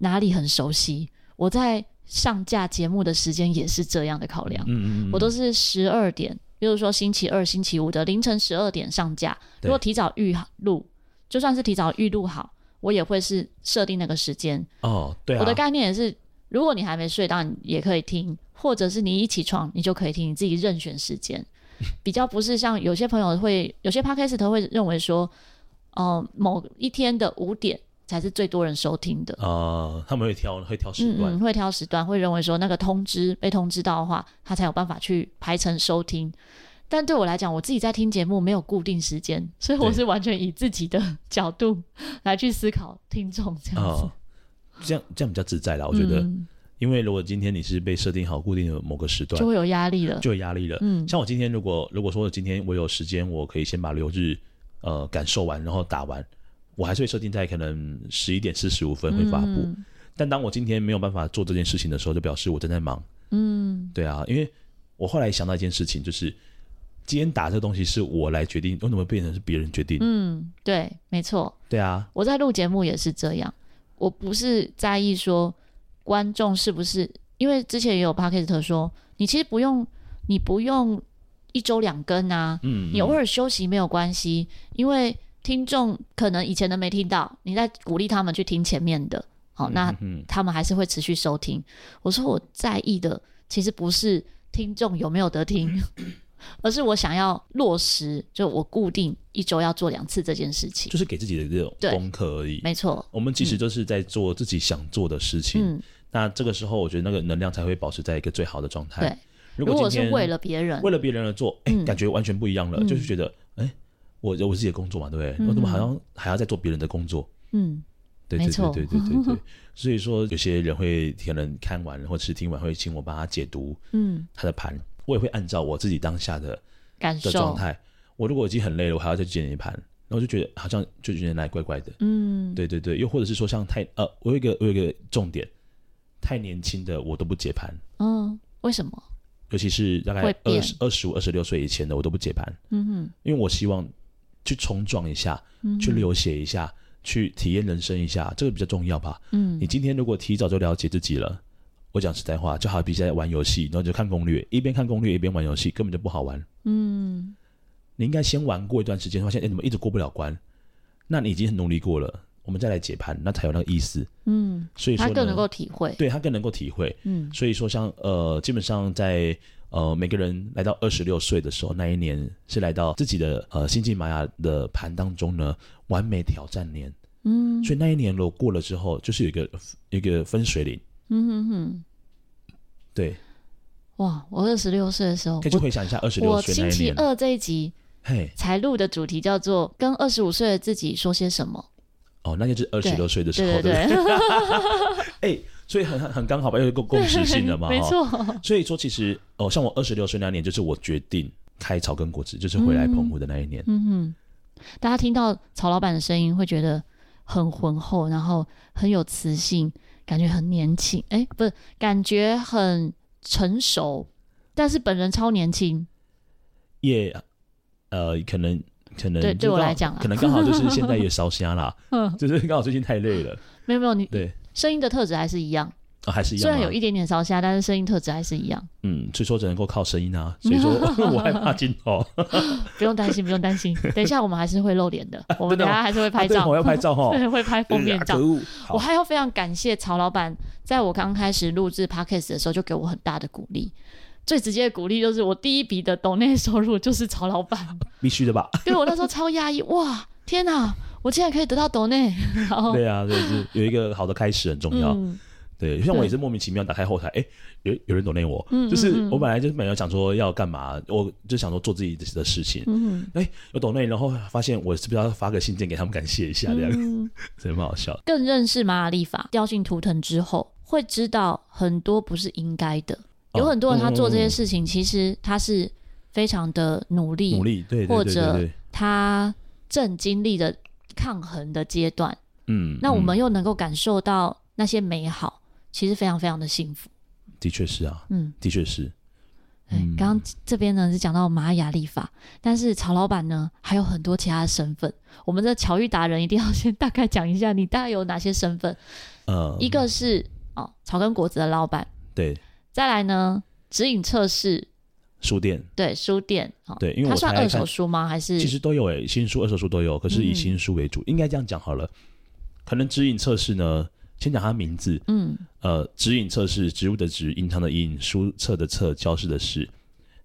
哪里很熟悉？我在。上架节目的时间也是这样的考量，嗯嗯嗯，我都是十二点，比如说星期二、星期五的凌晨十二点上架。如果提早预录，就算是提早预录好，我也会是设定那个时间。哦，对啊。我的概念也是，如果你还没睡，当然也可以听，或者是你一起床，你就可以听，你自己任选时间。比较不是像有些朋友会，有些 podcast 都会认为说，哦、呃，某一天的五点。才是最多人收听的啊、呃！他们会挑会挑时段，嗯，会挑时段，会认为说那个通知被通知到的话，他才有办法去排成收听。但对我来讲，我自己在听节目没有固定时间，所以我是完全以自己的角度来去思考听众这样子。呃、这样这样比较自在啦，我觉得。嗯、因为如果今天你是被设定好固定的某个时段，就会有压力了，就有压力了。嗯，像我今天如果如果说今天我有时间，我可以先把流日呃感受完，然后打完。我还是会设定在可能十一点四十五分会发布，嗯，但当我今天没有办法做这件事情的时候，就表示我正在忙。嗯，对啊，因为我后来想到一件事情，就是今天打这个东西是我来决定，为什么变成是别人决定？嗯，对，没错。对啊，我在录节目也是这样，我不是在意说观众是不是，因为之前也有 Podcast 说，你其实不用，你不用一周两更啊，嗯，嗯，你偶尔休息没有关系，因为。听众可能以前都没听到，你在鼓励他们去听前面的好，那他们还是会持续收听。我说我在意的其实不是听众有没有得听，而是我想要落实，就我固定一周要做两次这件事情，就是给自己的这种功课而已。没错，我们其实就是在做自己想做的事情。嗯，那这个时候我觉得那个能量才会保持在一个最好的状态。对，如果是为了别人，为了别人而做，哎，感觉完全不一样了，就是觉得，哎，我我自己的工作嘛，对不对？我怎么好像还要再做别人的工作？嗯。对对对对对对对，所以说有些人会可能看完或者是听完会请我帮他解读，嗯，他的盘，我也会按照我自己当下的感受的状态。我如果已经很累了，我还要再去解一盘，然后就觉得好像就觉得那里怪怪的，嗯，对对对，又或者是说像太呃，我有一个我有一个重点，太年轻的我都不解盘，嗯，为什么？尤其是大概二十二十五、二十六岁以前的我都不解盘，嗯哼，因为我希望去冲撞一下，去流血一下。去体验人生一下，这个比较重要吧。嗯，你今天如果提早就了解自己了，我讲实在话，就好比在玩游戏，然后就看攻略，一边看攻略一边玩游戏，根本就不好玩。嗯，你应该先玩过一段时间，发现哎，怎么一直过不了关？那你已经很努力过了，我们再来解盘，那才有那个意思。嗯，所以说他更能够体会，对他更能够体会。嗯，所以说像呃，基本上在。呃，每个人来到二十六岁的时候，那一年是来到自己的呃星际玛雅的盘当中呢，完美挑战年。嗯，所以那一年如果过了之后，就是有一个一个分水岭。嗯哼哼，对。哇，我二十六岁的时候，可以去回想一下二十六岁那一年。我星期二这一集，嘿，才录的主题叫做“跟二十五岁的自己说些什么”。哦，那就是二十六岁的时候，对对对。哎。所以很很很刚好吧，又有个共识性的嘛，没错。所以说，其实哦，像我二十六岁那年，就是我决定开草根果汁，就是回来澎湖的那一年。嗯哼，大家听到曹老板的声音，会觉得很浑厚，然后很有磁性，感觉很年轻。哎，不是，感觉很成熟，但是本人超年轻。也呃，可能可能对对我来讲，可能刚好就是现在也烧 香啦，嗯，就是刚好最近太累了。没有没有，你对。声音的特质还是一样，啊，还是一样。虽然有一点点烧瞎，但是声音特质还是一样。嗯，所以说只能够靠声音啊。所以说 我害怕镜头，不用担心，不用担心。等一下我们还是会露脸的，我们等下还是会拍照。我要拍照哈，对，会拍封面照。我还要非常感谢曹老板，在我刚开始录制 Podcast 的时候就给我很大的鼓励。最直接的鼓励就是我第一笔的抖内收入就是曹老板，必须的吧？对，我那时候超压抑，哇，天哪！我竟然可以得到抖内，对啊，对，是有一个好的开始很重要。嗯、对，像我也是莫名其妙打开后台，哎、欸，有有人懂内我，嗯、就是我本来就是本来想说要干嘛，我就想说做自己的事情。嗯，哎、欸，有懂内，然后发现我是不是要发个信件给他们感谢一下，这样，嗯、真的蛮好笑。更认识玛雅历法、调性图腾之后，会知道很多不是应该的。有很多人他做这些事情，其实他是非常的努力，努力，对，或者他正经历的。抗衡的阶段，嗯，那我们又能够感受到那些美好，嗯、其实非常非常的幸福。的确是啊，嗯，的确是。刚刚、嗯、这边呢是讲到玛雅历法，但是曹老板呢还有很多其他的身份。我们的巧遇达人一定要先大概讲一下，你大概有哪些身份？呃，一个是哦，草根果子的老板，对。再来呢，指引测试。书店对书店，对，因为我它算二手书吗？还是其实都有诶，新书、二手书都有，可是以新书为主。嗯、应该这样讲好了。可能指引测试呢，先讲它名字。嗯，呃，指引测试，植物的植，隐藏的隐，书册的册，教室的室，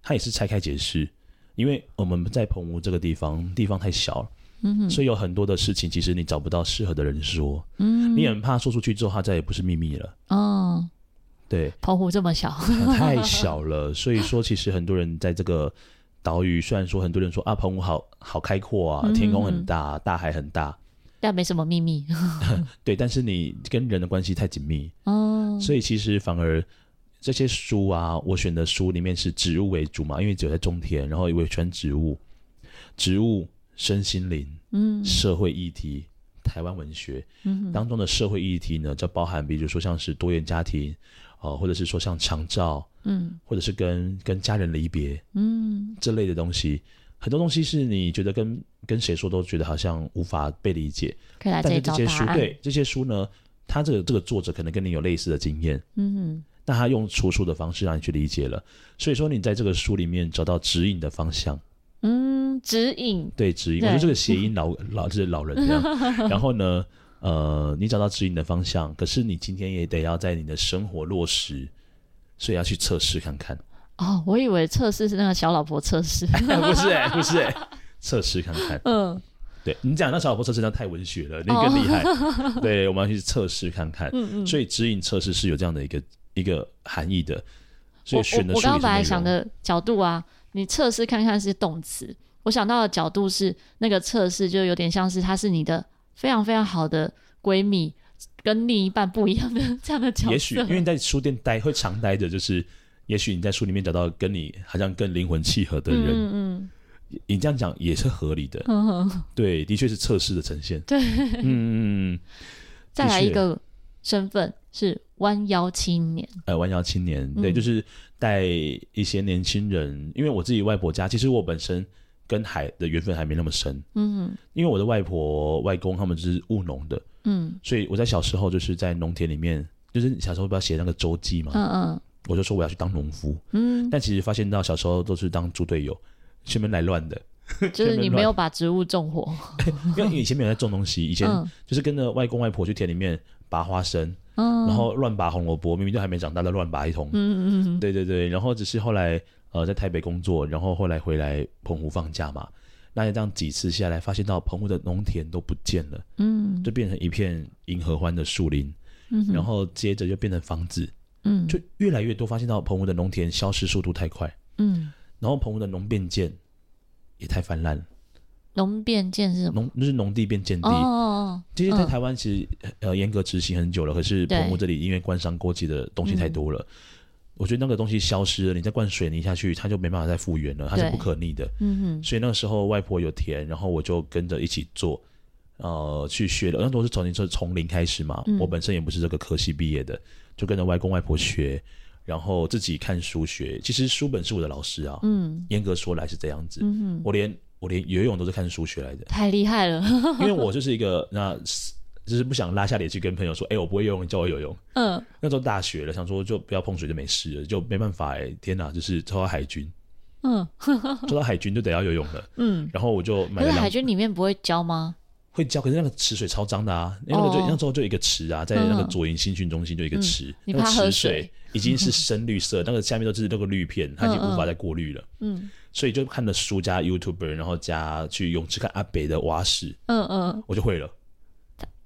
它也是拆开解释。因为我们在澎湖这个地方，地方太小了，嗯哼，所以有很多的事情，其实你找不到适合的人说。嗯，你很怕说出去之后，它再也不是秘密了。哦。对，澎湖这么小，太小了。所以说，其实很多人在这个岛屿，虽然说很多人说啊，澎湖好好开阔啊，天空很大，大海很大，但没什么秘密。对，但是你跟人的关系太紧密哦，所以其实反而这些书啊，我选的书里面是植物为主嘛，因为只有在种田，然后也会选植物、植物、身心灵、嗯，社会议题、台湾文学，嗯，当中的社会议题呢，就包含比如说像是多元家庭。哦，或者是说像长照，嗯，或者是跟跟家人离别，嗯，这类的东西，很多东西是你觉得跟跟谁说都觉得好像无法被理解，可以来这但是这些书，对这些书呢，他这个这个作者可能跟你有类似的经验，嗯哼，那他用出书的方式让你去理解了，所以说你在这个书里面找到指引的方向，嗯，指引，对指引，对我觉得这个谐音老老就是老人这样，然后呢。呃，你找到指引的方向，可是你今天也得要在你的生活落实，所以要去测试看看。哦，我以为测试是那个小老婆测试，不是哎、欸，不是哎、欸，测试看看。嗯，对你讲那小老婆测试那太文学了，那更厉害。哦、对，我们要去测试看看。嗯嗯。所以指引测试是有这样的一个一个含义的。所以选的我我刚刚本来想的角度啊，你测试看看是动词，我想到的角度是那个测试，就有点像是它是你的非常非常好的闺蜜，跟另一半不一样的 这样的角色。也许因为你在书店待会常待着，就是也许你在书里面找到跟你好像更灵魂契合的人。嗯嗯。你这样讲也是合理的。嗯哼。对，的确是测试的呈现。对。嗯嗯嗯。再来一个身份是。弯腰青年，呃，弯腰青年，对，嗯、就是带一些年轻人，因为我自己外婆家，其实我本身跟海的缘分还没那么深，嗯，因为我的外婆、外公他们就是务农的，嗯，所以我在小时候就是在农田里面，就是小时候不要写那个周记嘛，嗯嗯，我就说我要去当农夫，嗯，但其实发现到小时候都是当猪队友，前面来乱的，就是你没有把植物种活，因为以前没有在种东西，以前就是跟着外公外婆去田里面拔花生。嗯然后乱拔红萝卜，明明就还没长大的乱拔一通。嗯嗯嗯，对对对。然后只是后来呃在台北工作，然后后来回来澎湖放假嘛，那这样几次下来，发现到澎湖的农田都不见了，嗯，就变成一片银合欢的树林，嗯，然后接着就变成房子，嗯，就越来越多，发现到澎湖的农田消失速度太快，嗯，然后澎湖的农变建也太泛滥了。农变建是什么？农就是农地变建地。哦，其实，在台湾其实、嗯、呃严格执行很久了，可是澎湖这里因为官商勾结的东西太多了，我觉得那个东西消失了，你再灌水泥下去，它就没办法再复原了，它是不可逆的。嗯哼。所以那个时候外婆有田，然后我就跟着一起做，呃，去学了。那都是从你说从零开始嘛，嗯、我本身也不是这个科系毕业的，就跟着外公外婆学，然后自己看书学。其实书本是我的老师啊。嗯。严格说来是这样子。嗯哼。我连。我连游泳都是看书学来的，太厉害了。因为我就是一个那，就是不想拉下脸去跟朋友说，哎、欸，我不会游泳，你教我游泳。嗯，那时候大学了，想说就不要碰水就没事了，就没办法哎、欸，天哪，就是抽到海军，嗯，抽到海军就得要游泳了。嗯，然后我就买了。可是海军里面不会教吗？会教，可是那个池水超脏的啊，因为那个就、哦、那时候就一个池啊，在那个左营新训中心就一个池，嗯、那个池水已经是 深绿色，嗯、那个下面都是那个滤片，它已经无法再过滤了。嗯。嗯所以就看了书加 YouTuber，然后加去泳池看阿北的蛙式，嗯嗯，我就会了。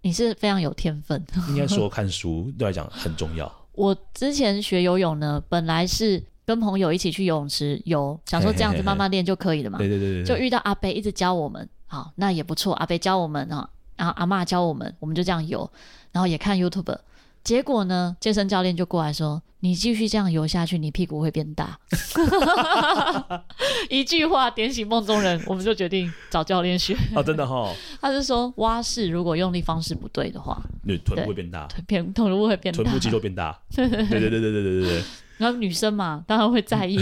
你是非常有天分。应该说看书对来讲很重要。我之前学游泳呢，本来是跟朋友一起去游泳池游，想说这样子慢慢练就可以了嘛。对对对对。就遇到阿贝一直教我们，好，那也不错。阿贝教我们啊，然后阿妈教我们，我们就这样游，然后也看 YouTuber。结果呢，健身教练就过来说：“你继续这样游下去，你屁股会变大。” 一句话点醒梦中人，我们就决定找教练学。哦，真的哈、哦。他是说蛙式如果用力方式不对的话，你臀部会变大，臀臀部会变大，臀部肌肉变大。对对对对对对对对。然后女生嘛，当然会在意。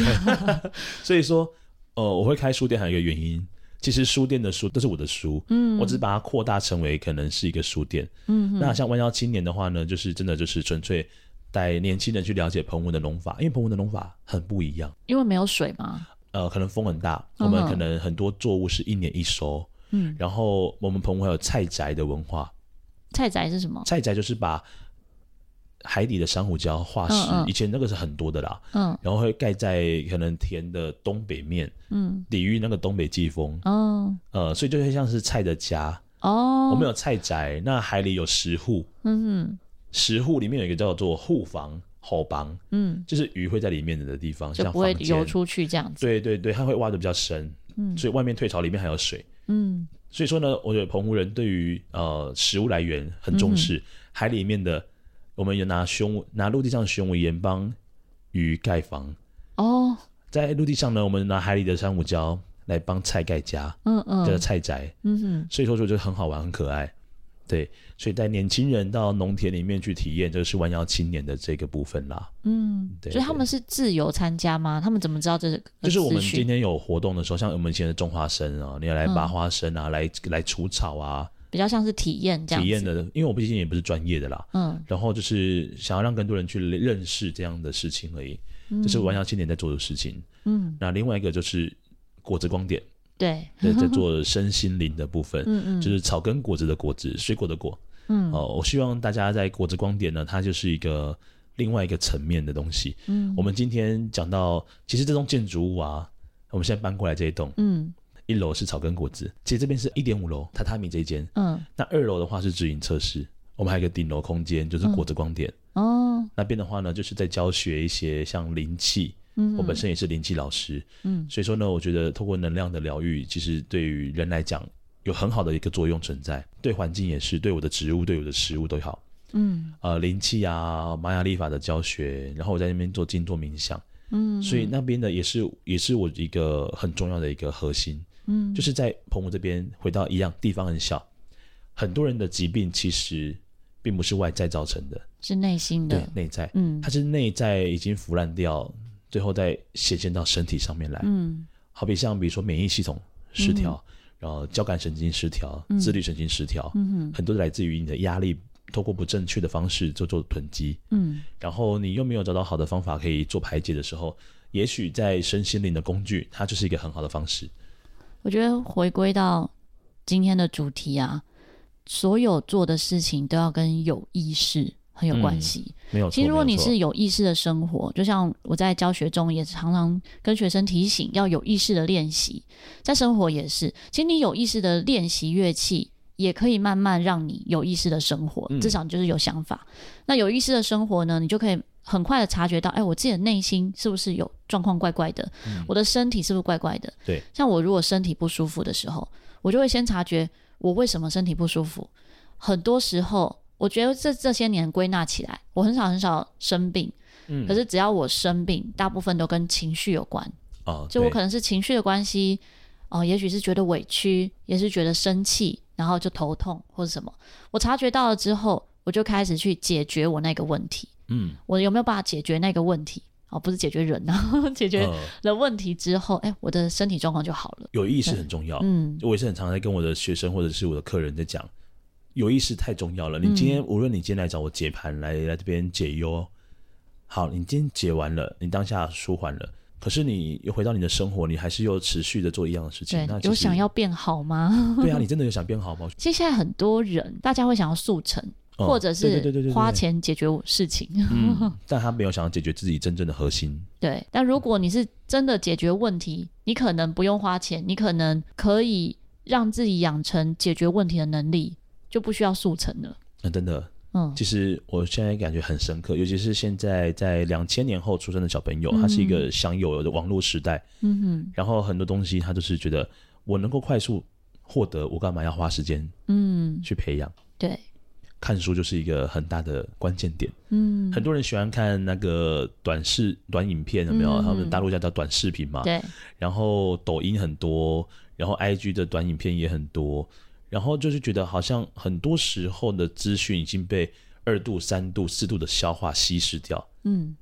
所以说，呃，我会开书店还有一个原因。其实书店的书都是我的书，嗯，我只是把它扩大成为可能是一个书店，嗯，那像弯腰青年的话呢，就是真的就是纯粹带年轻人去了解澎湖的农法，因为澎湖的农法很不一样，因为没有水嘛，呃，可能风很大，我们可能很多作物是一年一收，嗯，然后我们澎湖还有菜宅的文化，菜宅是什么？菜宅就是把。海底的珊瑚礁化石，嗯嗯，以前那个是很多的啦，嗯，然后会盖在可能田的东北面，嗯，抵御那个东北季风，哦，呃，所以就会像是菜的家，哦，我们有菜宅，那海里有石户，嗯哼，石户里面有一个叫做户房、后房，嗯，就是鱼会在里面的地方，就不会游出去这样子，对对对，它会挖的比较深，嗯，所以外面退潮，里面还有水，嗯，所以说呢，我觉得澎湖人对于呃食物来源很重视，嗯、海里面的。我们有拿胸拿陆地上的雄尾岩帮鱼盖房。哦，在陆地上呢，我们拿海里的珊瑚礁来帮菜盖家，嗯嗯，叫做菜宅，嗯哼，所以说说就很好玩，很可爱，对，所以带年轻人到农田里面去体验，这个是弯腰青年的这个部分啦，嗯，对，所以他们是自由参加吗？他们怎么知道这是？就是我们今天有活动的时候，像我们以前的种花生啊，你要来拔花生啊，嗯、来来除草啊。比较像是体验这样，体验的，因为我毕竟也不是专业的啦，嗯，然后就是想要让更多人去认识这样的事情而已，嗯、这是玩笑青年在做的事情，嗯，那另外一个就是果子光点，对，在做身心灵的部分，嗯嗯，就是草根果子的果子，水果的果，嗯，哦，我希望大家在果子光点呢，它就是一个另外一个层面的东西。嗯，我们今天讲到，其实这栋建筑物啊，我们现在搬过来这一栋，嗯，一楼是草根果子，其实这边是一点五楼榻榻米这一间，嗯，那二楼的话是直营测试，我们还有一个顶楼空间，就是果子光点。嗯、哦，那边的话呢，就是在教学一些像灵气。嗯，我本身也是灵气老师，嗯，所以说呢，我觉得透过能量的疗愈，其实对于人来讲有很好的一个作用存在，对环境也是，对我的植物、对我的食物都好。嗯，呃，灵气啊，玛雅历法的教学，然后我在那边做静坐冥想，嗯，所以那边的也是也是我一个很重要的一个核心，嗯，就是在澎湖这边回到一样地方很小，很多人的疾病其实并不是外在造成的，是内心的，对，内在，嗯，它是内在已经腐烂掉。最后再显现到身体上面来，嗯，好比像比如说免疫系统失调，嗯、然后交感神经失调、嗯、自律神经失调，嗯，很多来自于你的压力，透过不正确的方式做做囤积，嗯，然后你又没有找到好的方法可以做排解的时候，也许在身心灵的工具，它就是一个很好的方式。我觉得回归到今天的主题啊，所有做的事情都要跟有意识很有关系。嗯没有，其实，如果你是有意识的生活，就像我在教学中也常常跟学生提醒，要有意识的练习，在生活也是。其实你有意识的练习乐器，也可以慢慢让你有意识的生活，至少你就是有想法。嗯、那有意识的生活呢，你就可以很快的察觉到，哎，我自己的内心是不是有状况怪怪的？嗯、我的身体是不是怪怪的？对，像我如果身体不舒服的时候，我就会先察觉我为什么身体不舒服。很多时候。我觉得这这些年归纳起来，我很少很少生病，嗯，可是只要我生病，大部分都跟情绪有关，哦，就我可能是情绪的关系，哦，也许是觉得委屈，也是觉得生气，然后就头痛或者什么，我察觉到了之后，我就开始去解决我那个问题，嗯，我有没有办法解决那个问题？哦，不是解决人啊，解决了问题之后，哎、呃，我的身体状况就好了。有意识很重要，嗯，我也是很常在跟我的学生或者是我的客人在讲。有意识太重要了。你今天、嗯、无论你今天来找我解盘，来来这边解忧，好，你今天解完了，你当下舒缓了，可是你又回到你的生活，你还是又持续的做一样的事情。那有想要变好吗？对啊，你真的有想变好吗？其实现在很多人，大家会想要速成，嗯、或者是花钱解决事情，但他没有想要解决自己真正的核心。对，但如果你是真的解决问题，你可能不用花钱，你可能可以让自己养成解决问题的能力。就不需要速成了。那、嗯、真的，嗯，其实我现在感觉很深刻，尤其是现在在两千年后出生的小朋友，他、嗯、是一个享有的网络时代，嗯哼，然后很多东西他就是觉得我能够快速获得，我干嘛要花时间，嗯，去培养？对，看书就是一个很大的关键点。嗯，很多人喜欢看那个短视短影片，有没有？嗯、他们大陆叫叫短视频嘛，对。然后抖音很多，然后 IG 的短影片也很多。然后就是觉得好像很多时候的资讯已经被二度、三度、四度的消化稀释掉，嗯，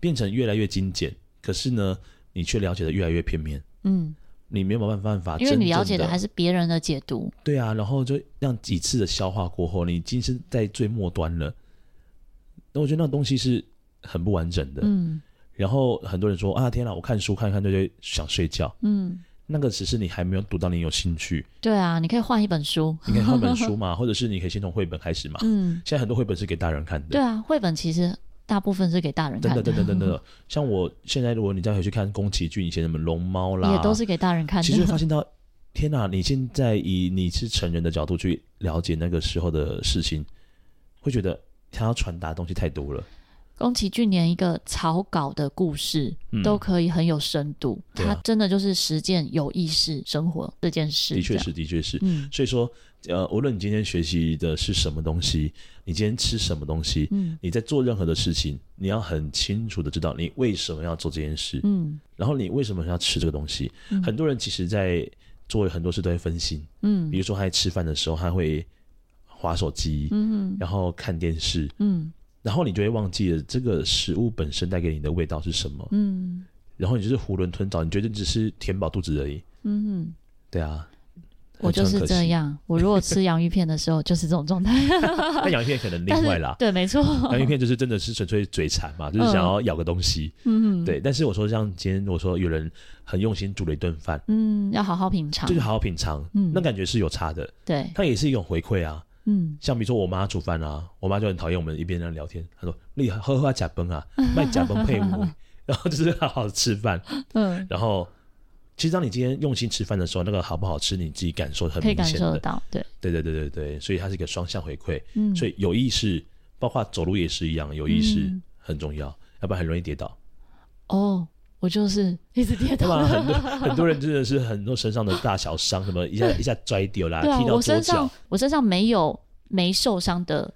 变成越来越精简。可是呢，你却了解的越来越片面，嗯，你没有办法办法，因为你了解的还是别人的解读。对啊，然后就让几次的消化过后，你已经是在最末端了。那我觉得那东西是很不完整的，嗯。然后很多人说啊，天哪，我看书看一看就会想睡觉，嗯。那个只是你还没有读到，你有兴趣。对啊，你可以换一本书，你可以换本书嘛，或者是你可以先从绘本开始嘛。嗯，现在很多绘本是给大人看的。对啊，绘本其实大部分是给大人看的。等等等等等，像我现在，如果你再回去看宫崎骏以前什么龙猫啦，也都是给大人看的。其实发现到，天哪！你现在以你是成人的角度去了解那个时候的事情，会觉得他要传达的东西太多了。宫崎骏连一个草稿的故事都可以很有深度，他真的就是实践有意识生活这件事。的确是，的确是。嗯，所以说，呃，无论你今天学习的是什么东西，你今天吃什么东西，嗯，你在做任何的事情，你要很清楚的知道你为什么要做这件事，嗯，然后你为什么要吃这个东西。嗯、很多人其实，在做很多事都会分心，嗯，比如说他在吃饭的时候，他会划手机，嗯，然后看电视，嗯。然后你就会忘记了这个食物本身带给你的味道是什么，嗯，然后你就是囫囵吞枣，你觉得只是填饱肚子而已，嗯，对啊，我就是这样，我如果吃洋芋片的时候就是这种状态，那洋芋片可能另外啦，对，没错，洋芋片就是真的是纯粹嘴馋嘛，就是想要咬个东西，嗯，对，但是我说像今天我说有人很用心煮了一顿饭，嗯，要好好品尝，就是好好品尝，嗯，那感觉是有差的，对，它也是一种回馈啊。嗯，像比如说我妈煮饭啊，我妈就很讨厌我们一边在聊天，她说：“你喝喝假崩啊，卖假崩配 我。”然后就是好好吃饭。嗯，然后其实当你今天用心吃饭的时候，那个好不好吃，你自己感受很明显的，可以感受到。对，对对对对对，所以它是一个双向回馈。嗯，所以有意识，包括走路也是一样，有意识很重要，要不然很容易跌倒。哦。我就是一直跌倒，很多很多人真的是很多身上的大小伤，什么一下一下摔掉啦，啊、踢到。我身上我身上没有没受伤的，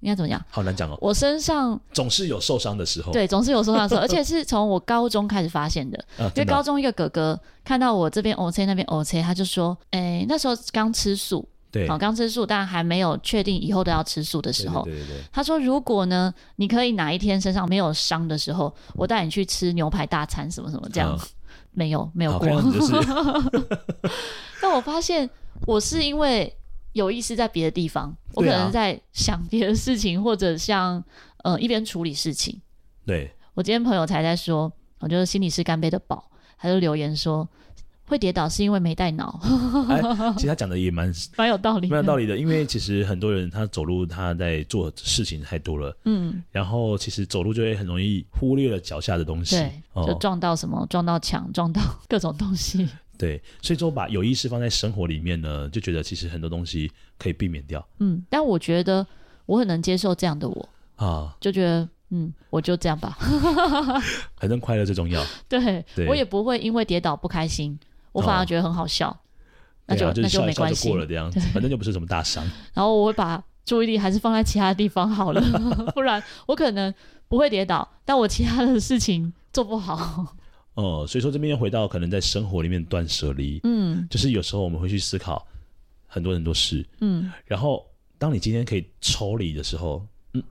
应该怎么讲？好难讲哦。我身上总是有受伤的时候，对，总是有受伤的时候，而且是从我高中开始发现的。啊、因为高中一个哥哥看到我这边 OK 那边 OK，他就说，哎、欸，那时候刚吃素。对，好，刚吃素，但还没有确定以后都要吃素的时候，对对对对，他说如果呢，你可以哪一天身上没有伤的时候，我带你去吃牛排大餐，什么什么这样，嗯、没有没有过。但我发现我是因为有意识在别的地方，我可能在想别的事情，或者像呃一边处理事情。对，我今天朋友才在说，我觉得心理是干杯的宝，他就留言说。会跌倒是因为没带脑，哎，其实他讲的也蛮蛮有道理，蛮有道理的。因为其实很多人他走路他在做事情太多了，嗯，然后其实走路就会很容易忽略了脚下的东西，对，就撞到什么，哦、撞到墙，撞到 各种东西。对，所以说把有意识放在生活里面呢，就觉得其实很多东西可以避免掉。嗯，但我觉得我很能接受这样的我啊，就觉得嗯，我就这样吧，反正快乐最重要。对，对我也不会因为跌倒不开心。我反而觉得很好笑，哦、那就、啊、就那就没关系，过了这样子，反正就不是什么大伤。然后我会把注意力还是放在其他地方好了，不然我可能不会跌倒，但我其他的事情做不好。哦，所以说这边又回到可能在生活里面断舍离，嗯，就是有时候我们会去思考很多很多事，嗯，然后当你今天可以抽离的时候，嗯，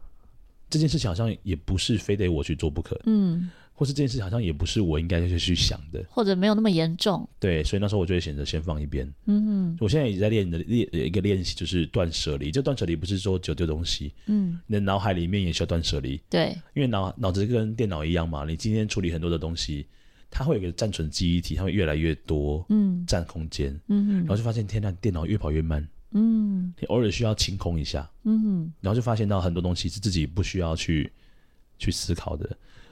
这件事情好像也不是非得我去做不可，嗯。或是这件事好像也不是我应该去去想的，或者没有那么严重。对，所以那时候我就会选择先放一边。嗯哼，我现在也在练的练一个练习，就是断舍离。这断舍离不是说只丢东西，嗯，你的脑海里面也需要断舍离。对，因为脑脑子跟电脑一样嘛，你今天处理很多的东西，它会有一个暂存记忆体，它会越来越多，嗯，占空间，嗯哼，然后就发现天呐，电脑越跑越慢，嗯，你偶尔需要清空一下，嗯哼，然后就发现到很多东西是自己不需要去去思考的。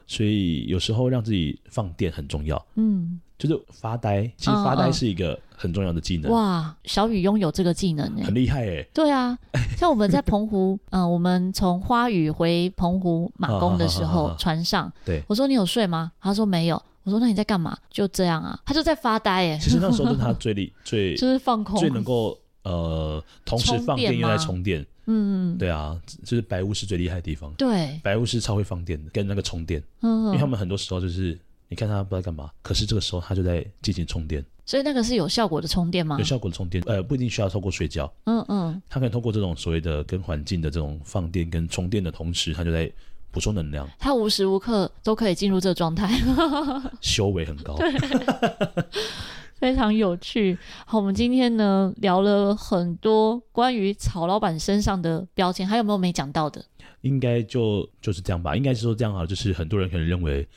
所以有时候让自己放电很重要，嗯，就是发呆。其实发呆是一个很重要的技能。嗯嗯、哇，小雨拥有这个技能呢，很厉害哎。对啊，像我们在澎湖，嗯、呃，我们从花雨回澎湖马公的时候，船上，对，我说你有睡吗？他说没有。我说那你在干嘛？就这样啊，他就在发呆哎。其实那时候是他 最厉最 就是放空，最能够呃同时放电又在充电。嗯，对啊，就是白巫师最厉害的地方。对，白巫师超会放电的，跟那个充电。嗯，因为他们很多时候就是，你看他不知道干嘛，可是这个时候他就在进行充电。所以那个是有效果的充电吗？有效果的充电，呃，不一定需要透过睡觉。嗯嗯，他可以通过这种所谓的跟环境的这种放电跟充电的同时，他就在补充能量。他无时无刻都可以进入这个状态，修为很高。非常有趣。好，我们今天呢聊了很多关于曹老板身上的标签，还有没有没讲到的？应该就就是这样吧。应该是说这样啊，就是很多人可能认为，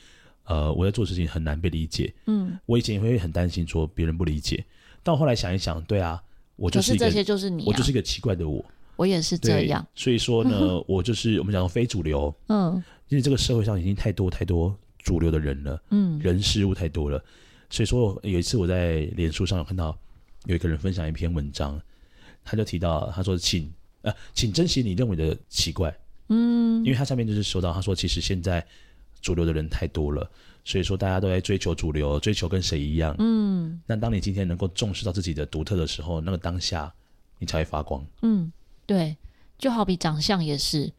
呃，我在做事情很难被理解。嗯，我以前也会很担心说别人不理解，但我后来想一想，对啊，我就是一个，是这些就是你啊，我就是一个奇怪的我。我也是这样。所以说呢，我就是我们讲非主流。嗯，因为这个社会上已经太多太多主流的人了。嗯，人事物太多了。所以说，有一次我在脸书上有看到有一个人分享一篇文章，他就提到，他说请：“请呃，请珍惜你认为的奇怪。”嗯，因为他下面就是说到，他说其实现在主流的人太多了，所以说大家都在追求主流，追求跟谁一样。嗯，那当你今天能够重视到自己的独特的时候，那个当下你才会发光。嗯，对，就好比长相也是。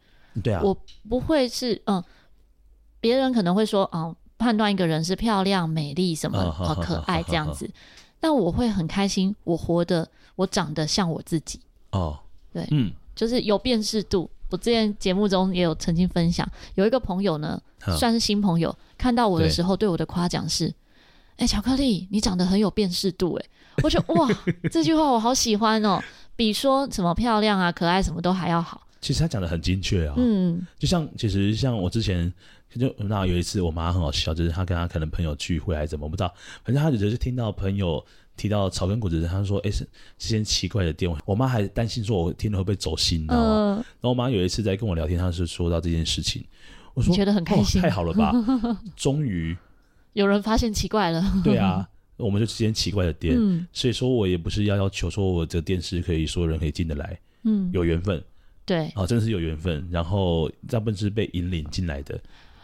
对啊，我不会是嗯，别人可能会说哦。判断一个人是漂亮、美丽什么好、可爱这样子，但我会很开心，我活得，我长得像我自己哦。对，嗯，就是有辨识度。我之前节目中也有曾经分享，有一个朋友呢，算是新朋友，看到我的时候对我的夸奖是：哎，巧克力，你长得很有辨识度。哎，我觉得哇，这句话我好喜欢哦，比说什么漂亮啊、可爱什么都还要好。其实他讲的很精确啊，嗯，就像其实像我之前。就那有一次，我妈很好笑，就是她跟她可能朋友聚会还是怎么，我不知道。反正她只是听到朋友提到草根果子，她说：“哎、欸，是这件奇怪的店。”我妈还担心说：“我听了会不会走心？”你知道吗？呃、然后我妈有一次在跟我聊天，她是说到这件事情，我说：“觉得很开心，太好了吧？终于有人发现奇怪了。”对啊，我们就之间奇怪的店，嗯、所以说我也不是要要求说我这个店是可以所有人可以进得来，嗯，有缘分，对，啊，真的是有缘分，然后大部分是被引领进来的，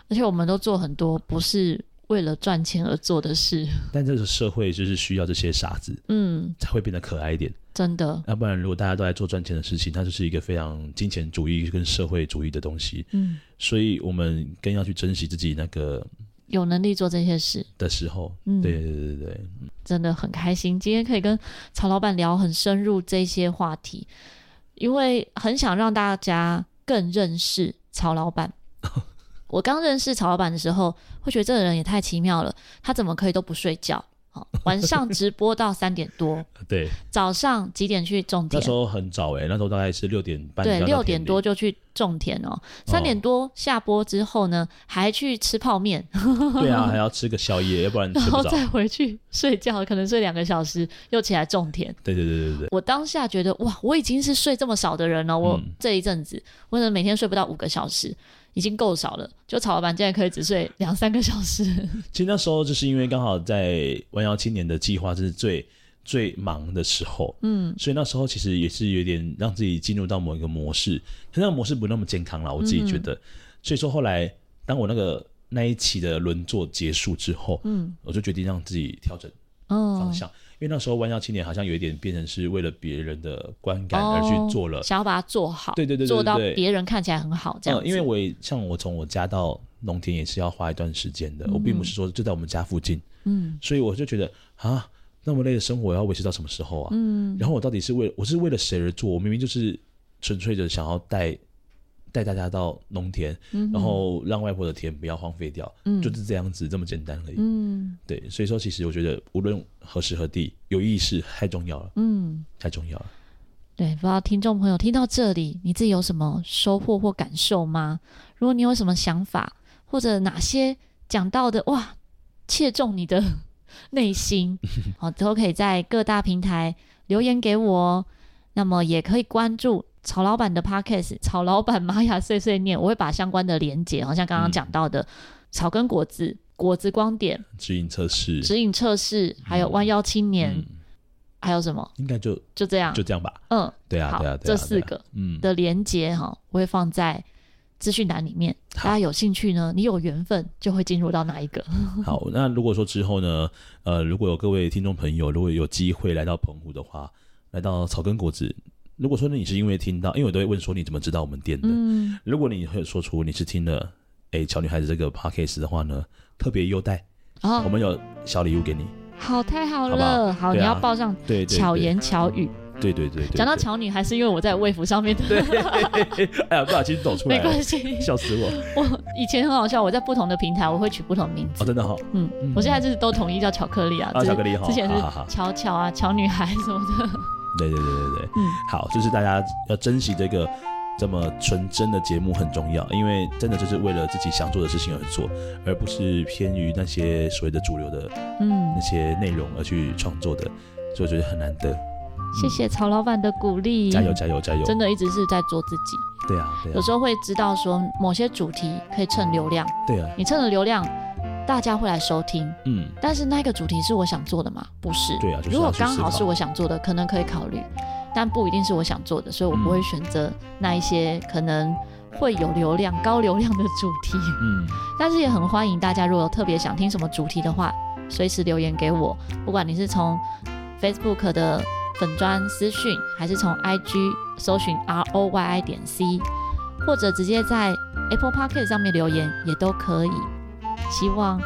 而且我们都做很多不是。为了赚钱而做的事，但这个社会就是需要这些傻子，嗯，才会变得可爱一点。真的，要不然如果大家都在做赚钱的事情，它就是一个非常金钱主义跟社会主义的东西。嗯，所以我们更要去珍惜自己那个有能力做这些事的时候。嗯，对对对对，真的很开心，今天可以跟曹老板聊很深入这些话题，因为很想让大家更认识曹老板。我刚认识曹老板的时候，会觉得这个人也太奇妙了。他怎么可以都不睡觉？好，晚上直播到三点多。对，早上几点去种田？那时候很早哎、欸，那时候大概是六点半。对，六点多就去种田哦。三点多下播之后呢，哦、还去吃泡面。对啊，还要吃个宵夜，要不然不。然后再回去睡觉，可能睡两个小时，又起来种田。对对对对对。我当下觉得哇，我已经是睡这么少的人了。我这一阵子，我可能每天睡不到五个小时。已经够少了，就曹老板现在可以只睡两三个小时。其实那时候就是因为刚好在弯腰青年的计划是最最忙的时候，嗯，所以那时候其实也是有点让自己进入到某一个模式，可是那个模式不那么健康了，我自己觉得。嗯、所以说后来当我那个那一期的轮作结束之后，嗯，我就决定让自己调整方向。哦因为那时候弯腰青年好像有一点变成是为了别人的观感而去做了，哦、想要把它做好，对对对，对，对，做到别人看起来很好这样、呃。因为我也像我从我家到农田也是要花一段时间的，嗯、我并不是说就在我们家附近，嗯，所以我就觉得啊，那么累的生活要维持到什么时候啊？嗯，然后我到底是为我是为了谁而做？我明明就是纯粹的想要带。带大家到农田，嗯、然后让外婆的田不要荒废掉，嗯、就是这样子这么简单而已。嗯，对，所以说其实我觉得无论何时何地，有意识太重要了。嗯，太重要了。对，不知道听众朋友听到这里，你自己有什么收获或感受吗？如果你有什么想法，或者哪些讲到的哇，切中你的内心，好，都可以在各大平台留言给我。那么也可以关注。曹老板的 podcast，曹老板玛雅碎碎念，我会把相关的连接，好像刚刚讲到的草根果子、果子光点、指引测试、指引测试，还有弯腰青年，还有什么？应该就就这样，就这样吧。嗯，对啊，对啊，这四个嗯的连接哈，我会放在资讯栏里面，大家有兴趣呢，你有缘分就会进入到哪一个。好，那如果说之后呢，呃，如果有各位听众朋友，如果有机会来到澎湖的话，来到草根果子。如果说你是因为听到，因为我都会问说你怎么知道我们店的？嗯，如果你会说出你是听了哎巧女孩子这个 podcast 的话呢，特别优待哦，我们有小礼物给你。好，太好了，好，你要报上对巧言巧语，对对对。讲到巧女还是因为我在卫服上面的，对，哎呀，不小心抖出来，没关系，笑死我。我以前很好笑，我在不同的平台我会取不同名字，哦，真的好，嗯，我现在就是都统一叫巧克力啊，巧克力哈，之前是巧巧啊，巧女孩什么的。对对对对对，嗯，好，就是大家要珍惜这个这么纯真的节目很重要，因为真的就是为了自己想做的事情而做，而不是偏于那些所谓的主流的嗯那些内容而去创作的，所以我觉得很难得。谢谢曹老板的鼓励，加油加油加油！真的一直是在做自己。对啊，对啊，有时候会知道说某些主题可以蹭流量，对啊，你蹭了流量。大家会来收听，嗯，但是那个主题是我想做的吗？不是，对啊，如果刚好是我想做的，可能可以考虑，但不一定是我想做的，所以我不会选择那一些可能会有流量、高流量的主题，嗯，但是也很欢迎大家，如果有特别想听什么主题的话，随时留言给我，不管你是从 Facebook 的粉专私讯，还是从 IG 搜寻 R O Y I 点 C，或者直接在 Apple Podcast 上面留言也都可以。希望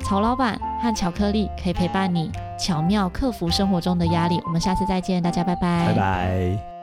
曹老板和巧克力可以陪伴你，巧妙克服生活中的压力。我们下次再见，大家拜拜。拜拜。